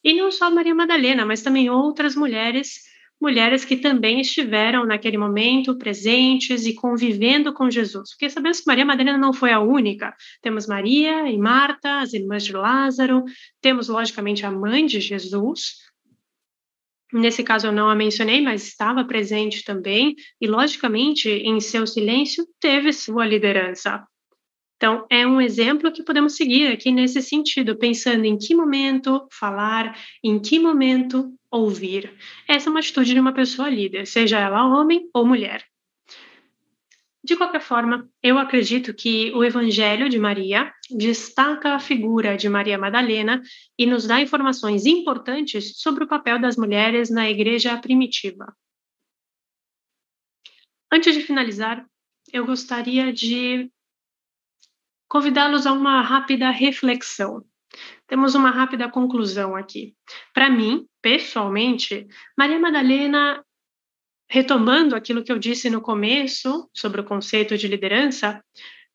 E não só Maria Madalena, mas também outras mulheres mulheres que também estiveram naquele momento presentes e convivendo com Jesus. Porque sabemos que Maria Madalena não foi a única. Temos Maria e Marta, as irmãs de Lázaro, temos, logicamente, a mãe de Jesus. Nesse caso eu não a mencionei, mas estava presente também, e, logicamente, em seu silêncio, teve sua liderança. Então, é um exemplo que podemos seguir aqui nesse sentido, pensando em que momento falar, em que momento ouvir. Essa é uma atitude de uma pessoa líder, seja ela homem ou mulher. De qualquer forma, eu acredito que o Evangelho de Maria destaca a figura de Maria Madalena e nos dá informações importantes sobre o papel das mulheres na igreja primitiva. Antes de finalizar, eu gostaria de convidá-los a uma rápida reflexão. Temos uma rápida conclusão aqui. Para mim, pessoalmente, Maria Madalena, retomando aquilo que eu disse no começo sobre o conceito de liderança,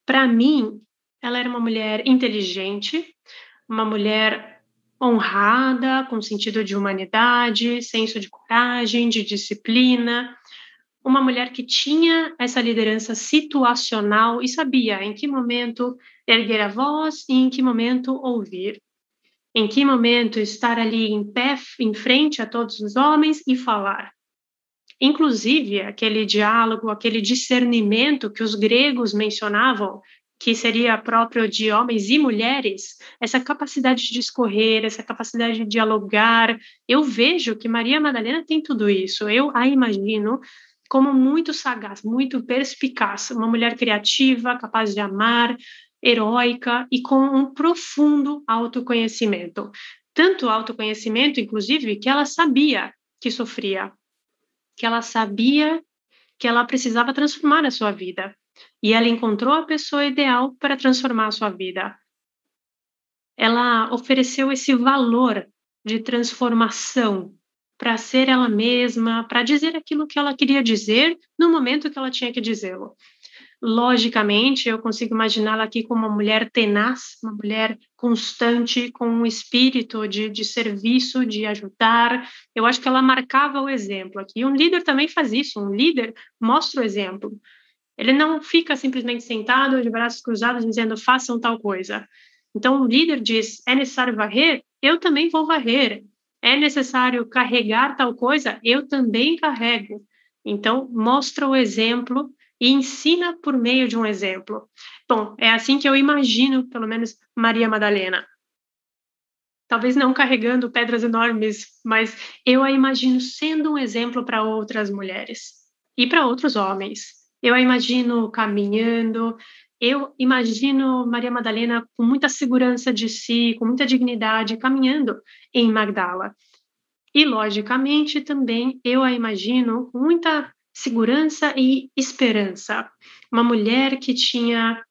para mim, ela era uma mulher inteligente, uma mulher honrada, com sentido de humanidade, senso de coragem, de disciplina, uma mulher que tinha essa liderança situacional e sabia em que momento erguer a voz e em que momento ouvir. Em que momento estar ali em pé, em frente a todos os homens e falar. Inclusive, aquele diálogo, aquele discernimento que os gregos mencionavam, que seria próprio de homens e mulheres, essa capacidade de escorrer, essa capacidade de dialogar. Eu vejo que Maria Madalena tem tudo isso. Eu a imagino como muito sagaz, muito perspicaz, uma mulher criativa, capaz de amar, heróica e com um profundo autoconhecimento. Tanto autoconhecimento, inclusive, que ela sabia que sofria, que ela sabia que ela precisava transformar a sua vida. E ela encontrou a pessoa ideal para transformar a sua vida. Ela ofereceu esse valor de transformação para ser ela mesma, para dizer aquilo que ela queria dizer no momento que ela tinha que dizê-lo. Logicamente, eu consigo imaginá-la aqui como uma mulher tenaz, uma mulher constante, com um espírito de, de serviço, de ajudar. Eu acho que ela marcava o exemplo aqui. Um líder também faz isso, um líder mostra o exemplo. Ele não fica simplesmente sentado de braços cruzados dizendo façam tal coisa. Então, o líder diz: é necessário varrer? Eu também vou varrer é necessário carregar tal coisa, eu também carrego. Então, mostra o exemplo e ensina por meio de um exemplo. Bom, é assim que eu imagino, pelo menos, Maria Madalena. Talvez não carregando pedras enormes, mas eu a imagino sendo um exemplo para outras mulheres e para outros homens. Eu a imagino caminhando, eu imagino Maria Madalena com muita segurança de si, com muita dignidade, caminhando em Magdala. E, logicamente, também eu a imagino com muita segurança e esperança. Uma mulher que tinha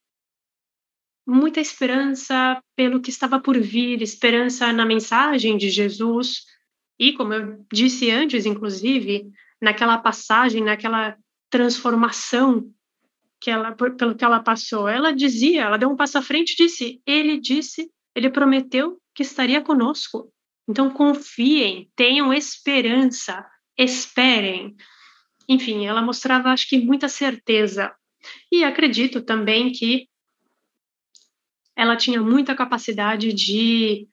muita esperança pelo que estava por vir, esperança na mensagem de Jesus. E, como eu disse antes, inclusive, naquela passagem, naquela transformação que ela, pelo que ela passou. Ela dizia, ela deu um passo à frente e disse: Ele disse, ele prometeu que estaria conosco. Então confiem, tenham esperança, esperem. Enfim, ela mostrava, acho que, muita certeza. E acredito também que ela tinha muita capacidade de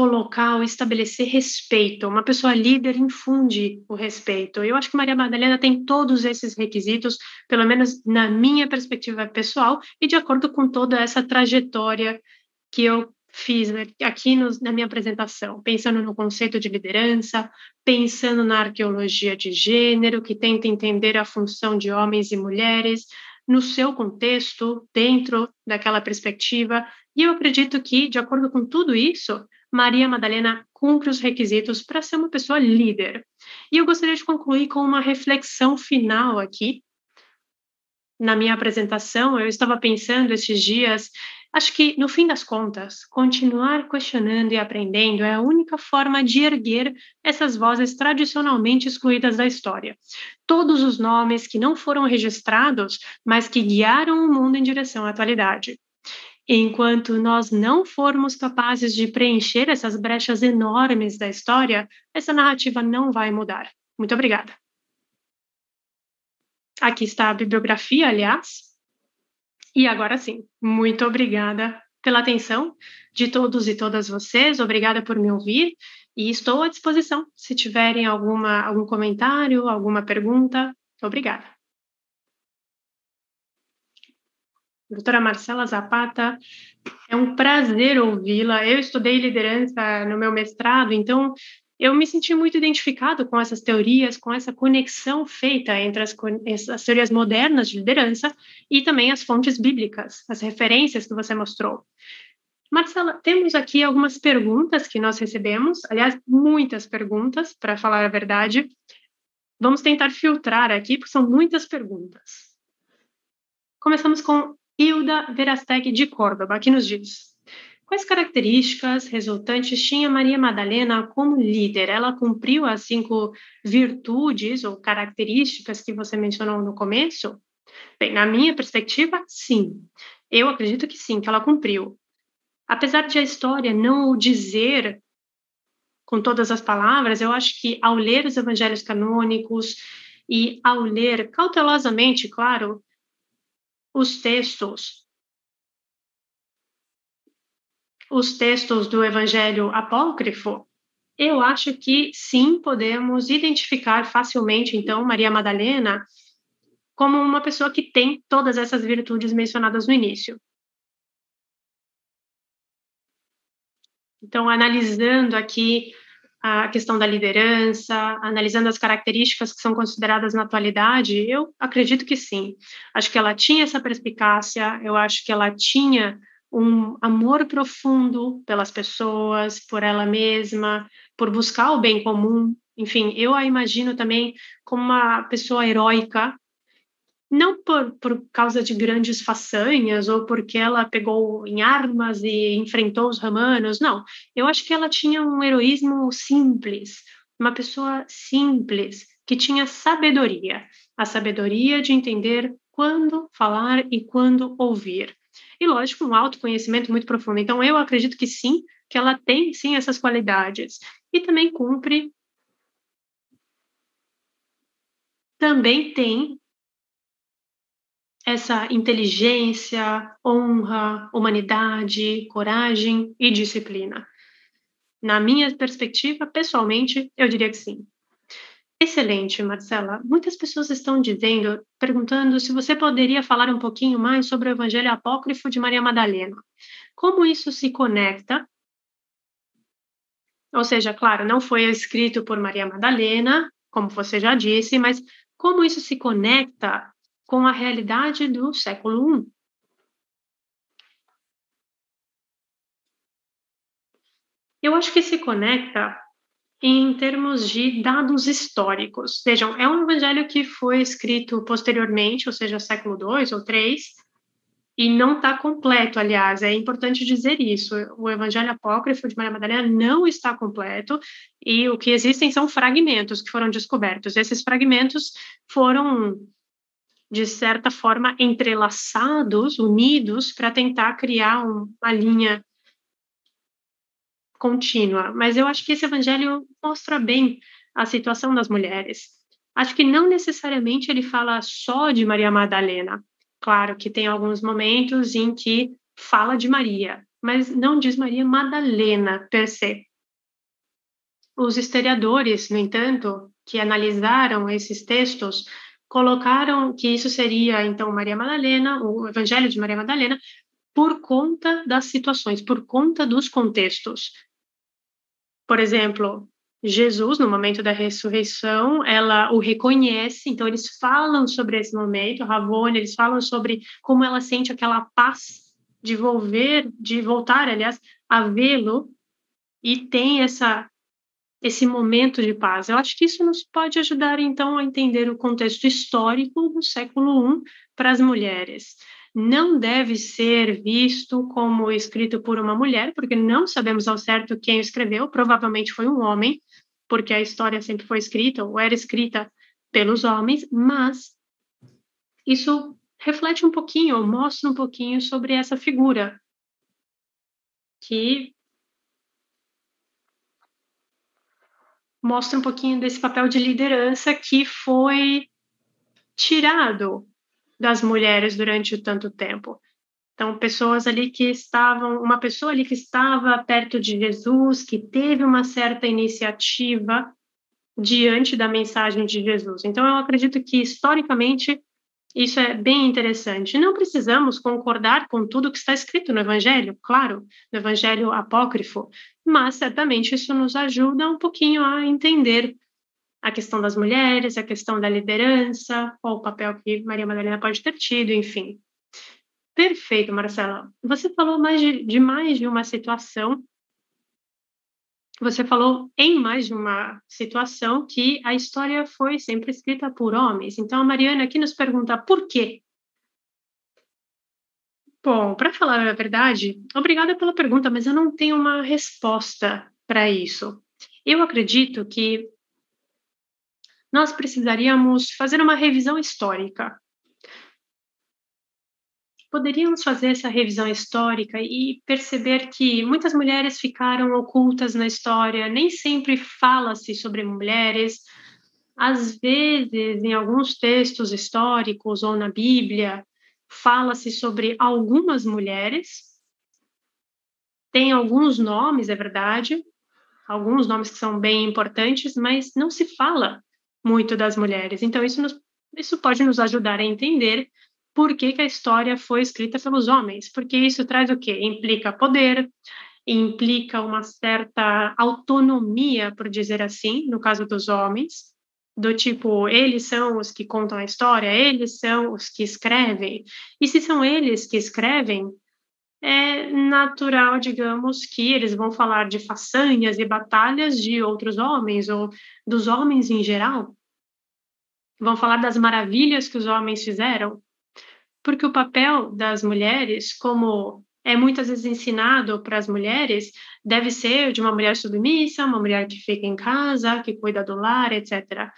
colocar ou estabelecer respeito. Uma pessoa líder infunde o respeito. Eu acho que Maria Madalena tem todos esses requisitos, pelo menos na minha perspectiva pessoal e de acordo com toda essa trajetória que eu fiz aqui no, na minha apresentação, pensando no conceito de liderança, pensando na arqueologia de gênero, que tenta entender a função de homens e mulheres no seu contexto, dentro daquela perspectiva. E eu acredito que, de acordo com tudo isso, Maria Madalena cumpre os requisitos para ser uma pessoa líder. E eu gostaria de concluir com uma reflexão final aqui. Na minha apresentação, eu estava pensando esses dias Acho que, no fim das contas, continuar questionando e aprendendo é a única forma de erguer essas vozes tradicionalmente excluídas da história. Todos os nomes que não foram registrados, mas que guiaram o mundo em direção à atualidade. Enquanto nós não formos capazes de preencher essas brechas enormes da história, essa narrativa não vai mudar. Muito obrigada. Aqui está a bibliografia, aliás, e agora sim, muito obrigada pela atenção de todos e todas vocês, obrigada por me ouvir e estou à disposição se tiverem alguma, algum comentário, alguma pergunta. Obrigada. Doutora Marcela Zapata, é um prazer ouvi-la. Eu estudei liderança no meu mestrado, então eu me senti muito identificado com essas teorias, com essa conexão feita entre as, as, teorias modernas de liderança e também as fontes bíblicas, as referências que você mostrou. Marcela, temos aqui algumas perguntas que nós recebemos, aliás, muitas perguntas, para falar a verdade. Vamos tentar filtrar aqui, porque são muitas perguntas. Começamos com Hilda Verasteg de Córdoba, que nos diz: Quais características resultantes tinha Maria Madalena como líder? Ela cumpriu as cinco virtudes ou características que você mencionou no começo? Bem, na minha perspectiva, sim. Eu acredito que sim, que ela cumpriu. Apesar de a história não o dizer com todas as palavras, eu acho que ao ler os evangelhos canônicos e ao ler cautelosamente, claro, os textos os textos do Evangelho apócrifo, eu acho que sim, podemos identificar facilmente, então, Maria Madalena como uma pessoa que tem todas essas virtudes mencionadas no início. Então, analisando aqui a questão da liderança, analisando as características que são consideradas na atualidade, eu acredito que sim. Acho que ela tinha essa perspicácia, eu acho que ela tinha um amor profundo pelas pessoas, por ela mesma, por buscar o bem comum. Enfim, eu a imagino também como uma pessoa heróica, não por, por causa de grandes façanhas ou porque ela pegou em armas e enfrentou os romanos, não. Eu acho que ela tinha um heroísmo simples, uma pessoa simples, que tinha sabedoria, a sabedoria de entender quando falar e quando ouvir e, lógico, um autoconhecimento muito profundo. Então, eu acredito que sim, que ela tem sim essas qualidades. E também cumpre. Também tem essa inteligência, honra, humanidade, coragem e disciplina. Na minha perspectiva, pessoalmente, eu diria que sim. Excelente, Marcela. Muitas pessoas estão dizendo, perguntando se você poderia falar um pouquinho mais sobre o Evangelho Apócrifo de Maria Madalena. Como isso se conecta? Ou seja, claro, não foi escrito por Maria Madalena, como você já disse, mas como isso se conecta com a realidade do século I? Eu acho que se conecta em termos de dados históricos. Vejam, é um evangelho que foi escrito posteriormente, ou seja, século II ou III, e não está completo, aliás, é importante dizer isso. O evangelho apócrifo de Maria Madalena não está completo, e o que existem são fragmentos que foram descobertos. Esses fragmentos foram, de certa forma, entrelaçados, unidos, para tentar criar uma linha contínua, mas eu acho que esse evangelho mostra bem a situação das mulheres. Acho que não necessariamente ele fala só de Maria Madalena. Claro que tem alguns momentos em que fala de Maria, mas não diz Maria Madalena per se. Os historiadores, no entanto, que analisaram esses textos, colocaram que isso seria então Maria Madalena, o Evangelho de Maria Madalena, por conta das situações, por conta dos contextos. Por exemplo, Jesus, no momento da ressurreição, ela o reconhece, então eles falam sobre esse momento, Ravone, eles falam sobre como ela sente aquela paz de volver, de voltar, aliás, a vê-lo e tem essa esse momento de paz. Eu acho que isso nos pode ajudar então a entender o contexto histórico do século I para as mulheres. Não deve ser visto como escrito por uma mulher, porque não sabemos ao certo quem escreveu, provavelmente foi um homem, porque a história sempre foi escrita ou era escrita pelos homens, mas isso reflete um pouquinho, mostra um pouquinho sobre essa figura que mostra um pouquinho desse papel de liderança que foi tirado das mulheres durante tanto tempo. Então, pessoas ali que estavam, uma pessoa ali que estava perto de Jesus, que teve uma certa iniciativa diante da mensagem de Jesus. Então, eu acredito que historicamente isso é bem interessante. Não precisamos concordar com tudo que está escrito no Evangelho, claro, no Evangelho apócrifo, mas certamente isso nos ajuda um pouquinho a entender a questão das mulheres, a questão da liderança, qual o papel que Maria Madalena pode ter tido, enfim. Perfeito, Marcela. Você falou mais de, de mais de uma situação você falou em mais de uma situação que a história foi sempre escrita por homens. Então, a Mariana aqui nos pergunta por quê? Bom, para falar a verdade, obrigada pela pergunta, mas eu não tenho uma resposta para isso. Eu acredito que nós precisaríamos fazer uma revisão histórica poderíamos fazer essa revisão histórica e perceber que muitas mulheres ficaram ocultas na história, nem sempre fala-se sobre mulheres. Às vezes, em alguns textos históricos ou na Bíblia, fala-se sobre algumas mulheres. Tem alguns nomes, é verdade, alguns nomes que são bem importantes, mas não se fala muito das mulheres. Então, isso, nos, isso pode nos ajudar a entender por que, que a história foi escrita pelos homens, porque isso traz o quê? Implica poder, implica uma certa autonomia, por dizer assim, no caso dos homens, do tipo, eles são os que contam a história, eles são os que escrevem. E se são eles que escrevem, é natural, digamos, que eles vão falar de façanhas e batalhas de outros homens, ou dos homens em geral. Vão falar das maravilhas que os homens fizeram porque o papel das mulheres, como é muitas vezes ensinado para as mulheres, deve ser de uma mulher submissa, uma mulher que fica em casa, que cuida do lar, etc.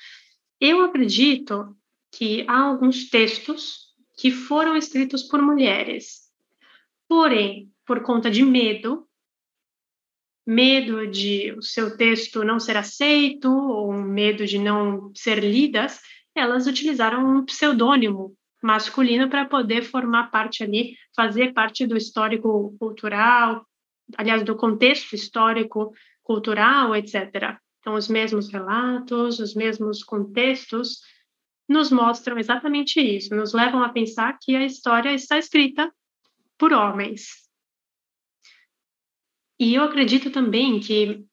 Eu acredito que há alguns textos que foram escritos por mulheres, porém, por conta de medo, medo de o seu texto não ser aceito ou medo de não ser lidas, elas utilizaram um pseudônimo masculino para poder formar parte ali, fazer parte do histórico cultural, aliás, do contexto histórico cultural, etc. Então, os mesmos relatos, os mesmos contextos nos mostram exatamente isso, nos levam a pensar que a história está escrita por homens. E eu acredito também que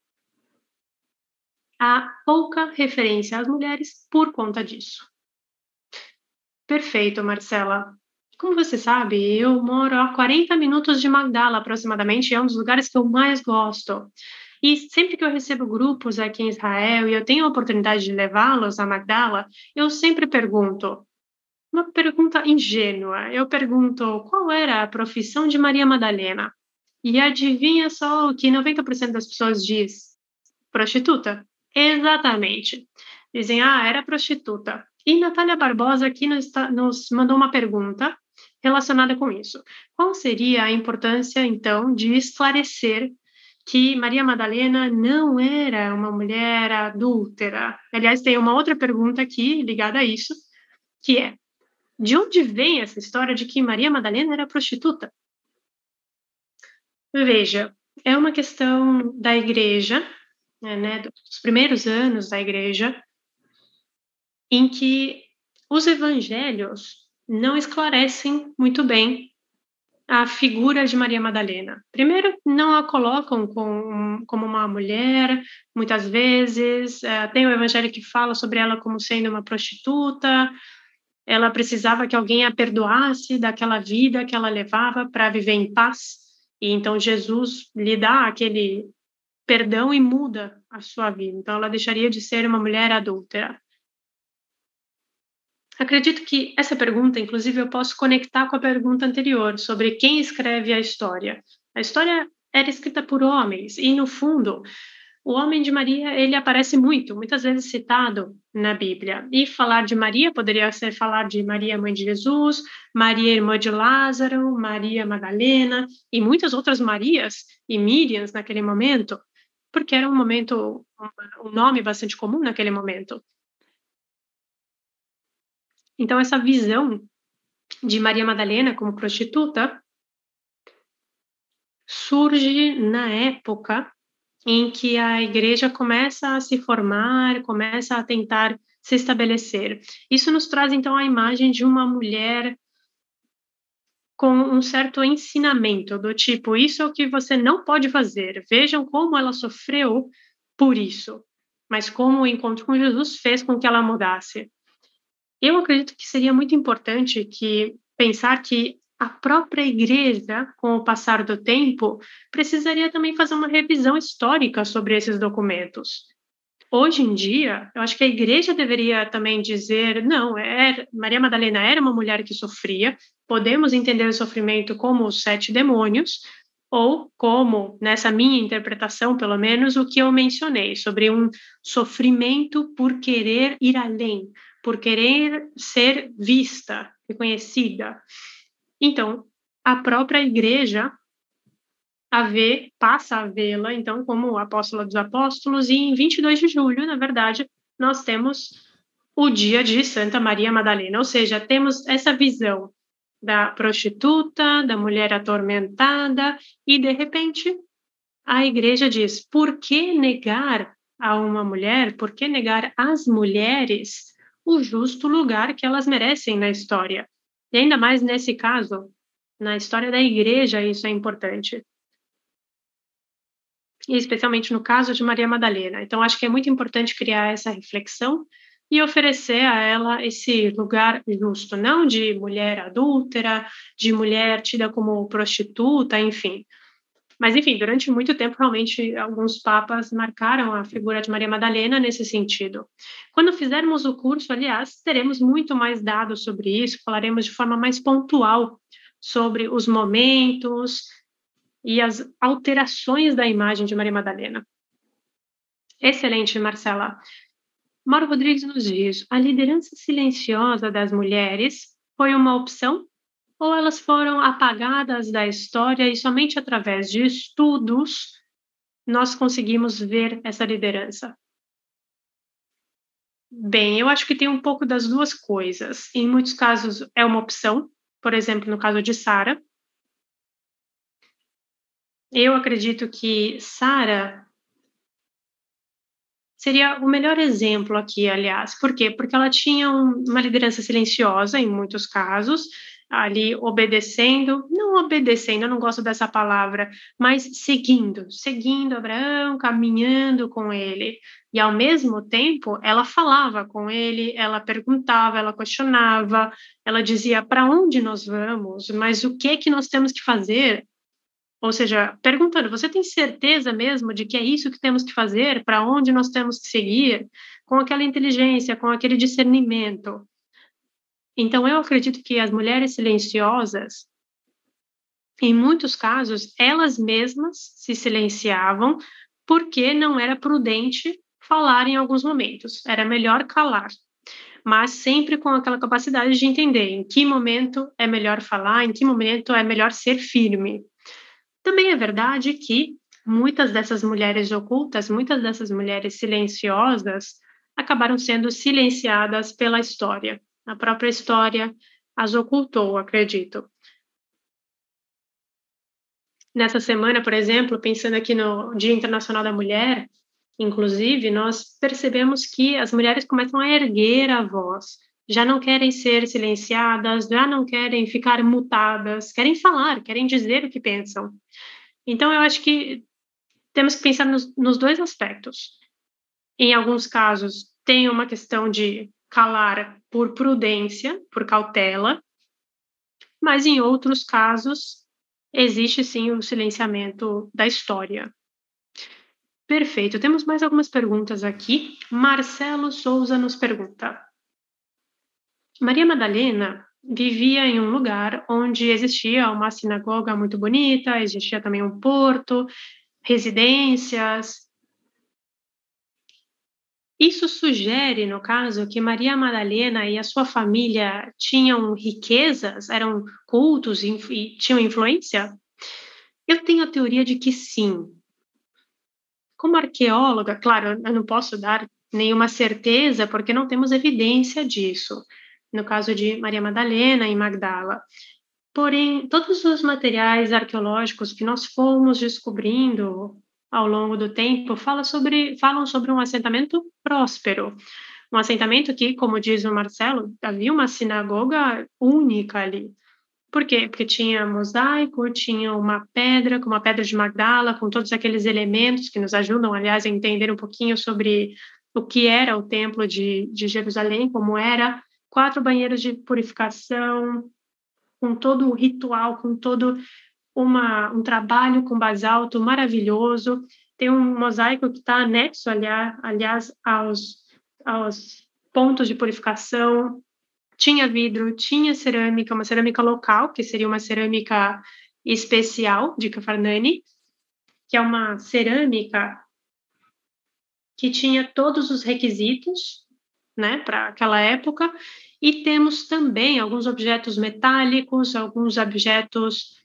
há pouca referência às mulheres por conta disso. Perfeito, Marcela. Como você sabe, eu moro a 40 minutos de Magdala, aproximadamente, é um dos lugares que eu mais gosto. E sempre que eu recebo grupos aqui em Israel e eu tenho a oportunidade de levá-los a Magdala, eu sempre pergunto, uma pergunta ingênua, eu pergunto qual era a profissão de Maria Madalena? E adivinha só o que 90% das pessoas diz? Prostituta. Exatamente. Dizem, ah, era prostituta. E Natália Barbosa aqui nos, nos mandou uma pergunta relacionada com isso. Qual seria a importância, então, de esclarecer que Maria Madalena não era uma mulher adúltera? Aliás, tem uma outra pergunta aqui ligada a isso, que é: de onde vem essa história de que Maria Madalena era prostituta? Veja, é uma questão da igreja, né, dos primeiros anos da igreja, em que os evangelhos não esclarecem muito bem a figura de Maria Madalena. Primeiro, não a colocam com, como uma mulher, muitas vezes. É, tem o evangelho que fala sobre ela como sendo uma prostituta. Ela precisava que alguém a perdoasse daquela vida que ela levava para viver em paz. E então Jesus lhe dá aquele perdão e muda a sua vida. Então, ela deixaria de ser uma mulher adúltera. Acredito que essa pergunta, inclusive, eu posso conectar com a pergunta anterior sobre quem escreve a história. A história era escrita por homens e, no fundo, o homem de Maria ele aparece muito, muitas vezes citado na Bíblia. E falar de Maria poderia ser falar de Maria, mãe de Jesus, Maria, irmã de Lázaro, Maria Madalena e muitas outras Marias e Míriams naquele momento, porque era um momento, um nome bastante comum naquele momento. Então essa visão de Maria Madalena como prostituta surge na época em que a igreja começa a se formar, começa a tentar se estabelecer. Isso nos traz então a imagem de uma mulher com um certo ensinamento do tipo, isso é o que você não pode fazer. Vejam como ela sofreu por isso, mas como o encontro com Jesus fez com que ela mudasse. Eu acredito que seria muito importante que pensar que a própria igreja, com o passar do tempo, precisaria também fazer uma revisão histórica sobre esses documentos. Hoje em dia, eu acho que a igreja deveria também dizer: não, é, Maria Madalena era uma mulher que sofria, podemos entender o sofrimento como os sete demônios, ou como, nessa minha interpretação, pelo menos, o que eu mencionei, sobre um sofrimento por querer ir além, por querer ser vista, reconhecida. Então, a própria igreja a ver, passa a vê-la, então, como apóstola dos apóstolos, e em 22 de julho, na verdade, nós temos o dia de Santa Maria Madalena, ou seja, temos essa visão da prostituta, da mulher atormentada, e de repente a igreja diz: por que negar a uma mulher, por que negar às mulheres o justo lugar que elas merecem na história? E ainda mais nesse caso, na história da igreja, isso é importante. E especialmente no caso de Maria Madalena. Então, acho que é muito importante criar essa reflexão e oferecer a ela esse lugar justo, não de mulher adúltera, de mulher tida como prostituta, enfim, mas, enfim, durante muito tempo, realmente, alguns papas marcaram a figura de Maria Madalena nesse sentido. Quando fizermos o curso, aliás, teremos muito mais dados sobre isso, falaremos de forma mais pontual sobre os momentos e as alterações da imagem de Maria Madalena. Excelente, Marcela. Mauro Rodrigues nos diz: a liderança silenciosa das mulheres foi uma opção ou elas foram apagadas da história e somente através de estudos nós conseguimos ver essa liderança? Bem, eu acho que tem um pouco das duas coisas. Em muitos casos é uma opção, por exemplo, no caso de Sara. Eu acredito que Sara seria o melhor exemplo aqui, aliás. Por quê? Porque ela tinha uma liderança silenciosa em muitos casos, ali obedecendo, não obedecendo, eu não gosto dessa palavra, mas seguindo, seguindo Abraão, caminhando com ele. E ao mesmo tempo, ela falava com ele, ela perguntava, ela questionava, ela dizia para onde nós vamos, mas o que que nós temos que fazer? Ou seja, perguntando, você tem certeza mesmo de que é isso que temos que fazer? Para onde nós temos que seguir? Com aquela inteligência, com aquele discernimento. Então, eu acredito que as mulheres silenciosas, em muitos casos, elas mesmas se silenciavam porque não era prudente falar em alguns momentos, era melhor calar, mas sempre com aquela capacidade de entender em que momento é melhor falar, em que momento é melhor ser firme. Também é verdade que muitas dessas mulheres ocultas, muitas dessas mulheres silenciosas, acabaram sendo silenciadas pela história a própria história as ocultou, acredito. Nessa semana, por exemplo, pensando aqui no Dia Internacional da Mulher, inclusive, nós percebemos que as mulheres começam a erguer a voz, já não querem ser silenciadas, já não querem ficar mutadas, querem falar, querem dizer o que pensam. Então, eu acho que temos que pensar nos, nos dois aspectos. Em alguns casos, tem uma questão de calar por prudência, por cautela, mas em outros casos existe sim o silenciamento da história. Perfeito. Temos mais algumas perguntas aqui. Marcelo Souza nos pergunta: Maria Madalena vivia em um lugar onde existia uma sinagoga muito bonita, existia também um porto, residências. Isso sugere, no caso, que Maria Madalena e a sua família tinham riquezas, eram cultos e tinham influência? Eu tenho a teoria de que sim. Como arqueóloga, claro, eu não posso dar nenhuma certeza porque não temos evidência disso. No caso de Maria Madalena e Magdala. Porém, todos os materiais arqueológicos que nós fomos descobrindo ao longo do tempo fala sobre, falam sobre um assentamento próspero. Um assentamento que, como diz o Marcelo, havia uma sinagoga única ali. Por quê? Porque tinha mosaico, tinha uma pedra, como a pedra de Magdala, com todos aqueles elementos que nos ajudam, aliás, a entender um pouquinho sobre o que era o templo de, de Jerusalém, como era, quatro banheiros de purificação, com todo o ritual, com todo uma, um trabalho com basalto maravilhoso. Tem um mosaico que está anexo, aliás, aos, aos pontos de purificação. Tinha vidro, tinha cerâmica, uma cerâmica local, que seria uma cerâmica especial de Cafarnani, que é uma cerâmica que tinha todos os requisitos né, para aquela época, e temos também alguns objetos metálicos, alguns objetos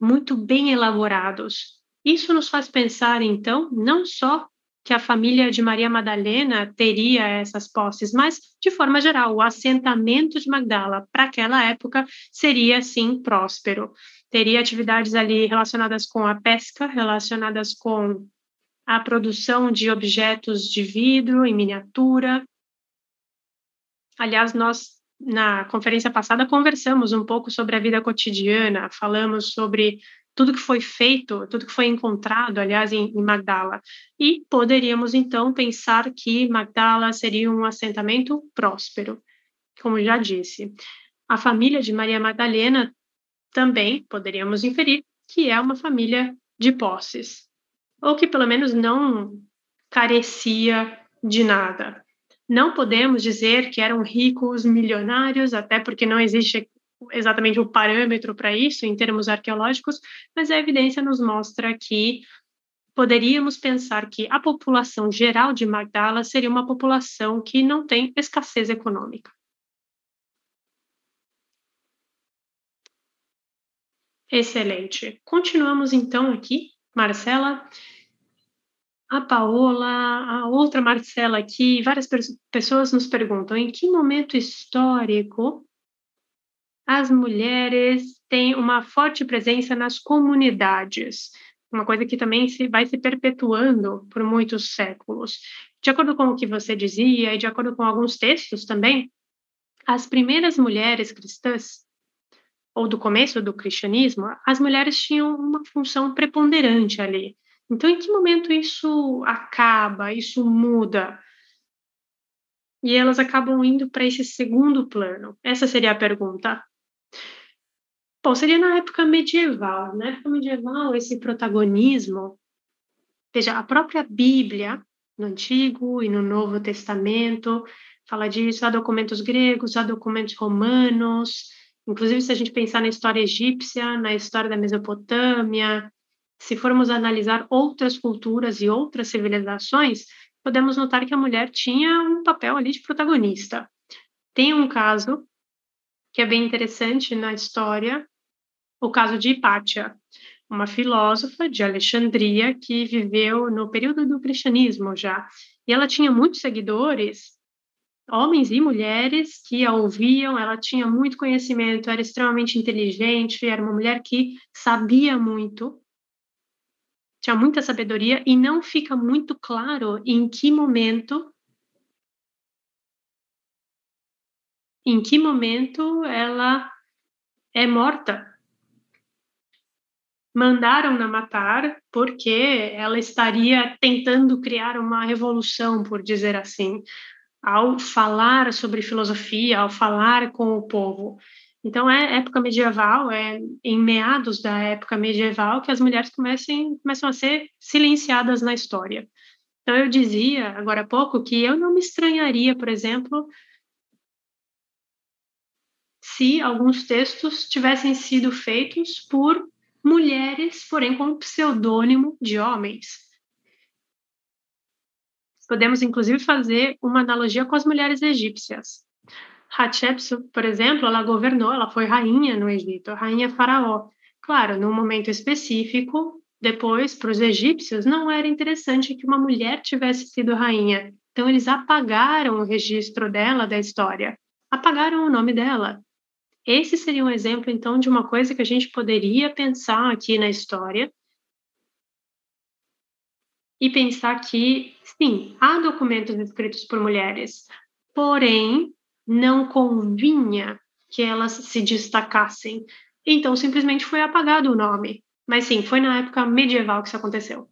muito bem elaborados. Isso nos faz pensar, então, não só que a família de Maria Madalena teria essas posses, mas, de forma geral, o assentamento de Magdala para aquela época seria, sim, próspero. Teria atividades ali relacionadas com a pesca, relacionadas com a produção de objetos de vidro em miniatura. Aliás, nós na conferência passada conversamos um pouco sobre a vida cotidiana, falamos sobre tudo que foi feito, tudo que foi encontrado, aliás, em, em Magdala. E poderíamos então pensar que Magdala seria um assentamento próspero, como já disse. A família de Maria Magdalena também poderíamos inferir que é uma família de posses, ou que pelo menos não carecia de nada. Não podemos dizer que eram ricos, milionários, até porque não existe exatamente um parâmetro para isso em termos arqueológicos, mas a evidência nos mostra que poderíamos pensar que a população geral de Magdala seria uma população que não tem escassez econômica. Excelente. Continuamos então aqui, Marcela a Paola, a outra Marcela aqui, várias pessoas nos perguntam em que momento histórico as mulheres têm uma forte presença nas comunidades, uma coisa que também se, vai se perpetuando por muitos séculos. De acordo com o que você dizia e de acordo com alguns textos também, as primeiras mulheres cristãs ou do começo do cristianismo, as mulheres tinham uma função preponderante ali então, em que momento isso acaba, isso muda? E elas acabam indo para esse segundo plano? Essa seria a pergunta. Bom, seria na época medieval. Na época medieval, esse protagonismo. Veja, a própria Bíblia, no Antigo e no Novo Testamento, fala disso. Há documentos gregos, há documentos romanos. Inclusive, se a gente pensar na história egípcia, na história da Mesopotâmia, se formos analisar outras culturas e outras civilizações, podemos notar que a mulher tinha um papel ali de protagonista. Tem um caso que é bem interessante na história, o caso de Hipátia, uma filósofa de Alexandria que viveu no período do cristianismo já. E ela tinha muitos seguidores, homens e mulheres, que a ouviam, ela tinha muito conhecimento, era extremamente inteligente, era uma mulher que sabia muito tinha muita sabedoria e não fica muito claro em que momento em que momento ela é morta. Mandaram-na matar porque ela estaria tentando criar uma revolução, por dizer assim, ao falar sobre filosofia, ao falar com o povo. Então, é época medieval, é em meados da época medieval que as mulheres comecem, começam a ser silenciadas na história. Então, eu dizia agora há pouco que eu não me estranharia, por exemplo, se alguns textos tivessem sido feitos por mulheres, porém com pseudônimo de homens. Podemos, inclusive, fazer uma analogia com as mulheres egípcias. Hatshepsut, por exemplo, ela governou, ela foi rainha no Egito, rainha faraó. Claro, num momento específico, depois, para os egípcios, não era interessante que uma mulher tivesse sido rainha. Então, eles apagaram o registro dela da história, apagaram o nome dela. Esse seria um exemplo, então, de uma coisa que a gente poderia pensar aqui na história e pensar que, sim, há documentos escritos por mulheres, porém, não convinha que elas se destacassem. Então, simplesmente foi apagado o nome. Mas sim, foi na época medieval que isso aconteceu.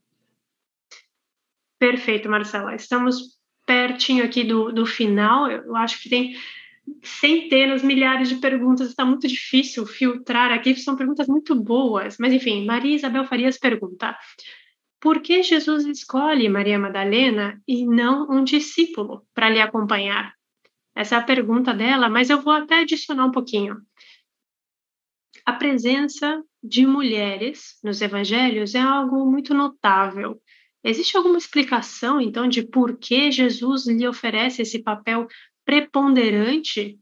Perfeito, Marcela. Estamos pertinho aqui do, do final. Eu acho que tem centenas, milhares de perguntas. Está muito difícil filtrar aqui. São perguntas muito boas. Mas, enfim, Maria Isabel Farias pergunta: por que Jesus escolhe Maria Madalena e não um discípulo para lhe acompanhar? Essa é a pergunta dela, mas eu vou até adicionar um pouquinho. A presença de mulheres nos evangelhos é algo muito notável. Existe alguma explicação, então, de por que Jesus lhe oferece esse papel preponderante?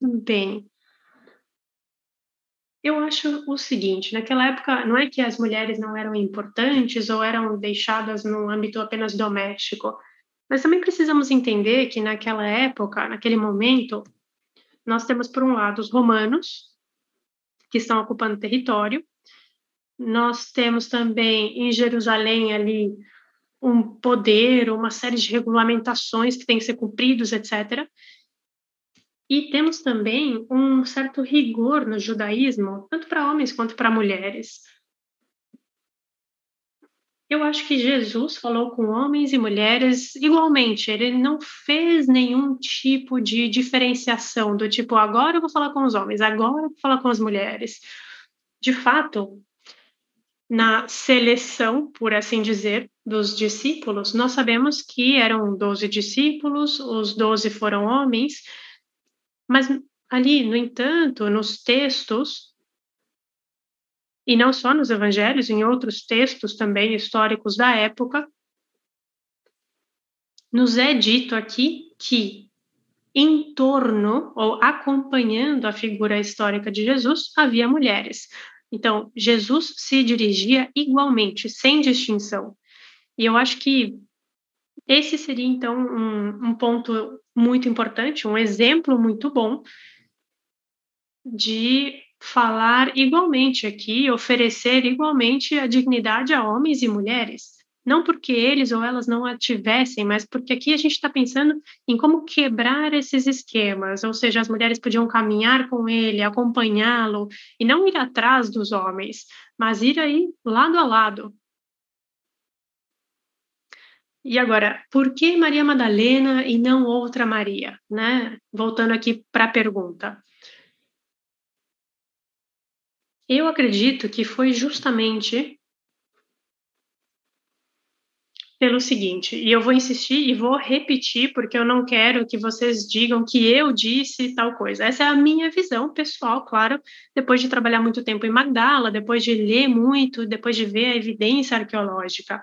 Bem, eu acho o seguinte, naquela época, não é que as mulheres não eram importantes ou eram deixadas no âmbito apenas doméstico, mas também precisamos entender que naquela época, naquele momento, nós temos, por um lado, os romanos, que estão ocupando território, nós temos também em Jerusalém ali um poder, uma série de regulamentações que têm que ser cumpridos, etc. E temos também um certo rigor no judaísmo, tanto para homens quanto para mulheres. Eu acho que Jesus falou com homens e mulheres igualmente. Ele não fez nenhum tipo de diferenciação do tipo, agora eu vou falar com os homens, agora eu vou falar com as mulheres. De fato, na seleção, por assim dizer, dos discípulos, nós sabemos que eram doze discípulos, os doze foram homens, mas ali, no entanto, nos textos, e não só nos evangelhos, em outros textos também históricos da época, nos é dito aqui que em torno ou acompanhando a figura histórica de Jesus havia mulheres. Então, Jesus se dirigia igualmente, sem distinção. E eu acho que esse seria, então, um, um ponto muito importante, um exemplo muito bom de falar igualmente aqui, oferecer igualmente a dignidade a homens e mulheres. Não porque eles ou elas não a tivessem, mas porque aqui a gente está pensando em como quebrar esses esquemas, ou seja, as mulheres podiam caminhar com ele, acompanhá-lo, e não ir atrás dos homens, mas ir aí lado a lado, e agora, por que Maria Madalena e não outra Maria? Né? Voltando aqui para a pergunta. Eu acredito que foi justamente pelo seguinte, e eu vou insistir e vou repetir, porque eu não quero que vocês digam que eu disse tal coisa. Essa é a minha visão pessoal, claro, depois de trabalhar muito tempo em Magdala, depois de ler muito, depois de ver a evidência arqueológica.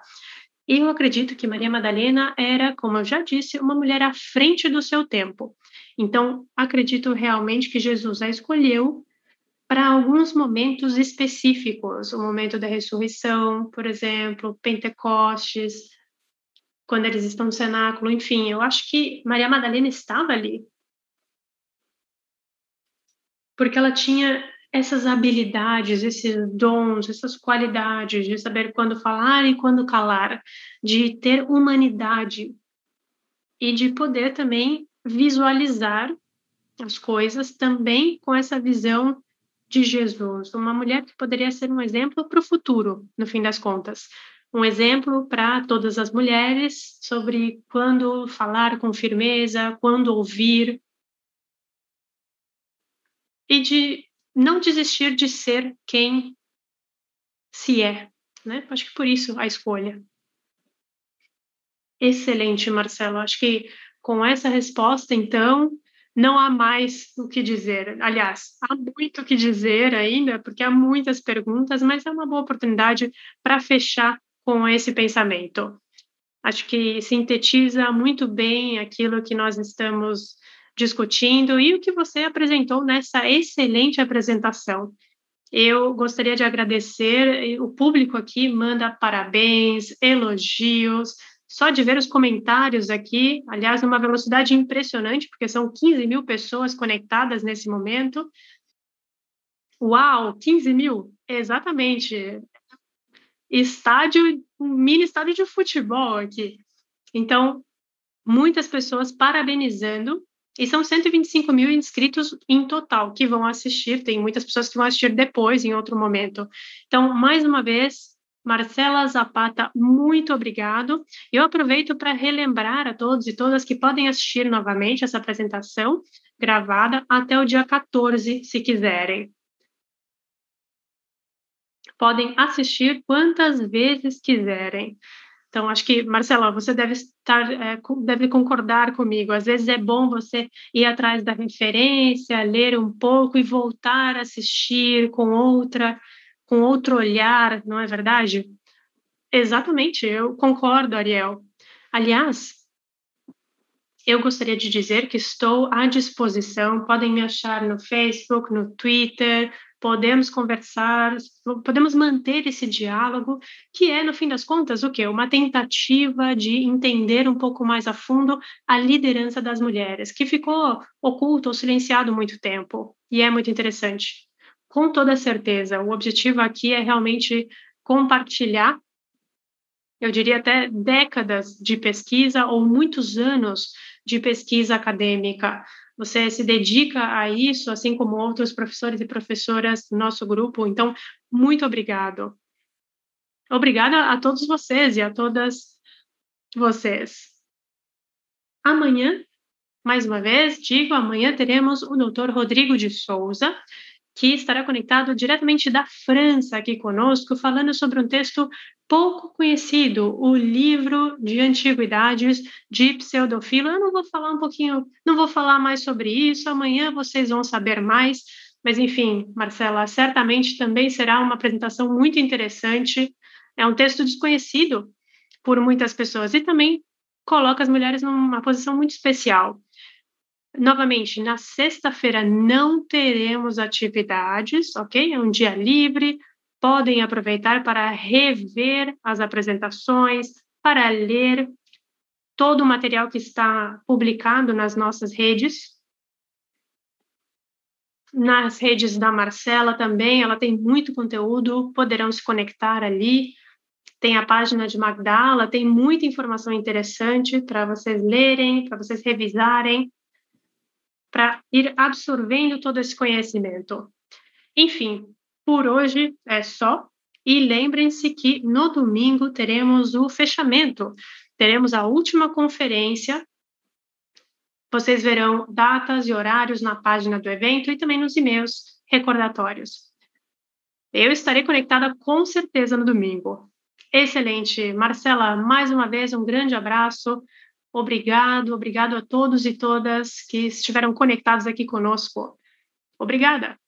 E eu acredito que Maria Madalena era, como eu já disse, uma mulher à frente do seu tempo. Então, acredito realmente que Jesus a escolheu para alguns momentos específicos, o momento da ressurreição, por exemplo, Pentecostes, quando eles estão no cenáculo, enfim, eu acho que Maria Madalena estava ali porque ela tinha essas habilidades, esses dons, essas qualidades de saber quando falar e quando calar, de ter humanidade e de poder também visualizar as coisas também com essa visão de Jesus, uma mulher que poderia ser um exemplo para o futuro, no fim das contas. um exemplo para todas as mulheres sobre quando falar com firmeza, quando ouvir, e de não desistir de ser quem se é, né? Acho que por isso a escolha. Excelente, Marcelo. Acho que com essa resposta, então, não há mais o que dizer. Aliás, há muito o que dizer ainda, porque há muitas perguntas, mas é uma boa oportunidade para fechar com esse pensamento. Acho que sintetiza muito bem aquilo que nós estamos discutindo e o que você apresentou nessa excelente apresentação. Eu gostaria de agradecer, o público aqui manda parabéns, elogios, só de ver os comentários aqui, aliás, numa velocidade impressionante, porque são 15 mil pessoas conectadas nesse momento. Uau, 15 mil? Exatamente. Estádio, um mini estádio de futebol aqui. Então, muitas pessoas parabenizando, e são 125 mil inscritos em total que vão assistir. Tem muitas pessoas que vão assistir depois, em outro momento. Então, mais uma vez, Marcela Zapata, muito obrigado. Eu aproveito para relembrar a todos e todas que podem assistir novamente essa apresentação gravada até o dia 14, se quiserem. Podem assistir quantas vezes quiserem. Então, acho que, Marcela, você deve estar, é, deve concordar comigo. Às vezes é bom você ir atrás da referência, ler um pouco e voltar a assistir com outra com outro olhar, não é verdade? Exatamente, eu concordo, Ariel. Aliás, eu gostaria de dizer que estou à disposição, podem me achar no Facebook, no Twitter, podemos conversar, podemos manter esse diálogo, que é, no fim das contas, o quê? Uma tentativa de entender um pouco mais a fundo a liderança das mulheres, que ficou oculta ou silenciado muito tempo, e é muito interessante com toda certeza. O objetivo aqui é realmente compartilhar, eu diria até décadas de pesquisa ou muitos anos de pesquisa acadêmica. Você se dedica a isso, assim como outros professores e professoras do nosso grupo. Então, muito obrigado. Obrigada a todos vocês e a todas vocês. Amanhã, mais uma vez, digo, amanhã teremos o Dr. Rodrigo de Souza, que estará conectado diretamente da França aqui conosco, falando sobre um texto pouco conhecido, o livro de antiguidades de Pseudofilo. Eu não vou falar um pouquinho, não vou falar mais sobre isso, amanhã vocês vão saber mais, mas enfim, Marcela, certamente também será uma apresentação muito interessante. É um texto desconhecido por muitas pessoas e também coloca as mulheres numa posição muito especial. Novamente, na sexta-feira não teremos atividades, ok? É um dia livre, podem aproveitar para rever as apresentações, para ler todo o material que está publicado nas nossas redes. Nas redes da Marcela também, ela tem muito conteúdo, poderão se conectar ali. Tem a página de Magdala, tem muita informação interessante para vocês lerem, para vocês revisarem para ir absorvendo todo esse conhecimento. Enfim, por hoje é só. E lembrem-se que no domingo teremos o fechamento, teremos a última conferência. Vocês verão datas e horários na página do evento e também nos e-mails recordatórios. Eu estarei conectada com certeza no domingo. Excelente. Marcela, mais uma vez, um grande abraço. Obrigado, obrigado a todos e todas que estiveram conectados aqui conosco. Obrigada.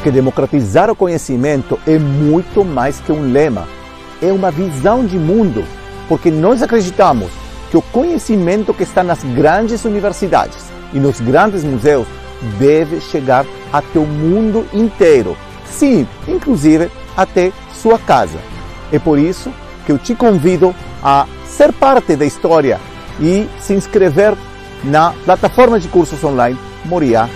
Porque democratizar o conhecimento é muito mais que um lema, é uma visão de mundo, porque nós acreditamos que o conhecimento que está nas grandes universidades e nos grandes museus deve chegar até o mundo inteiro. Sim, inclusive até sua casa. É por isso que eu te convido a ser parte da história e se inscrever na plataforma de cursos online Moriá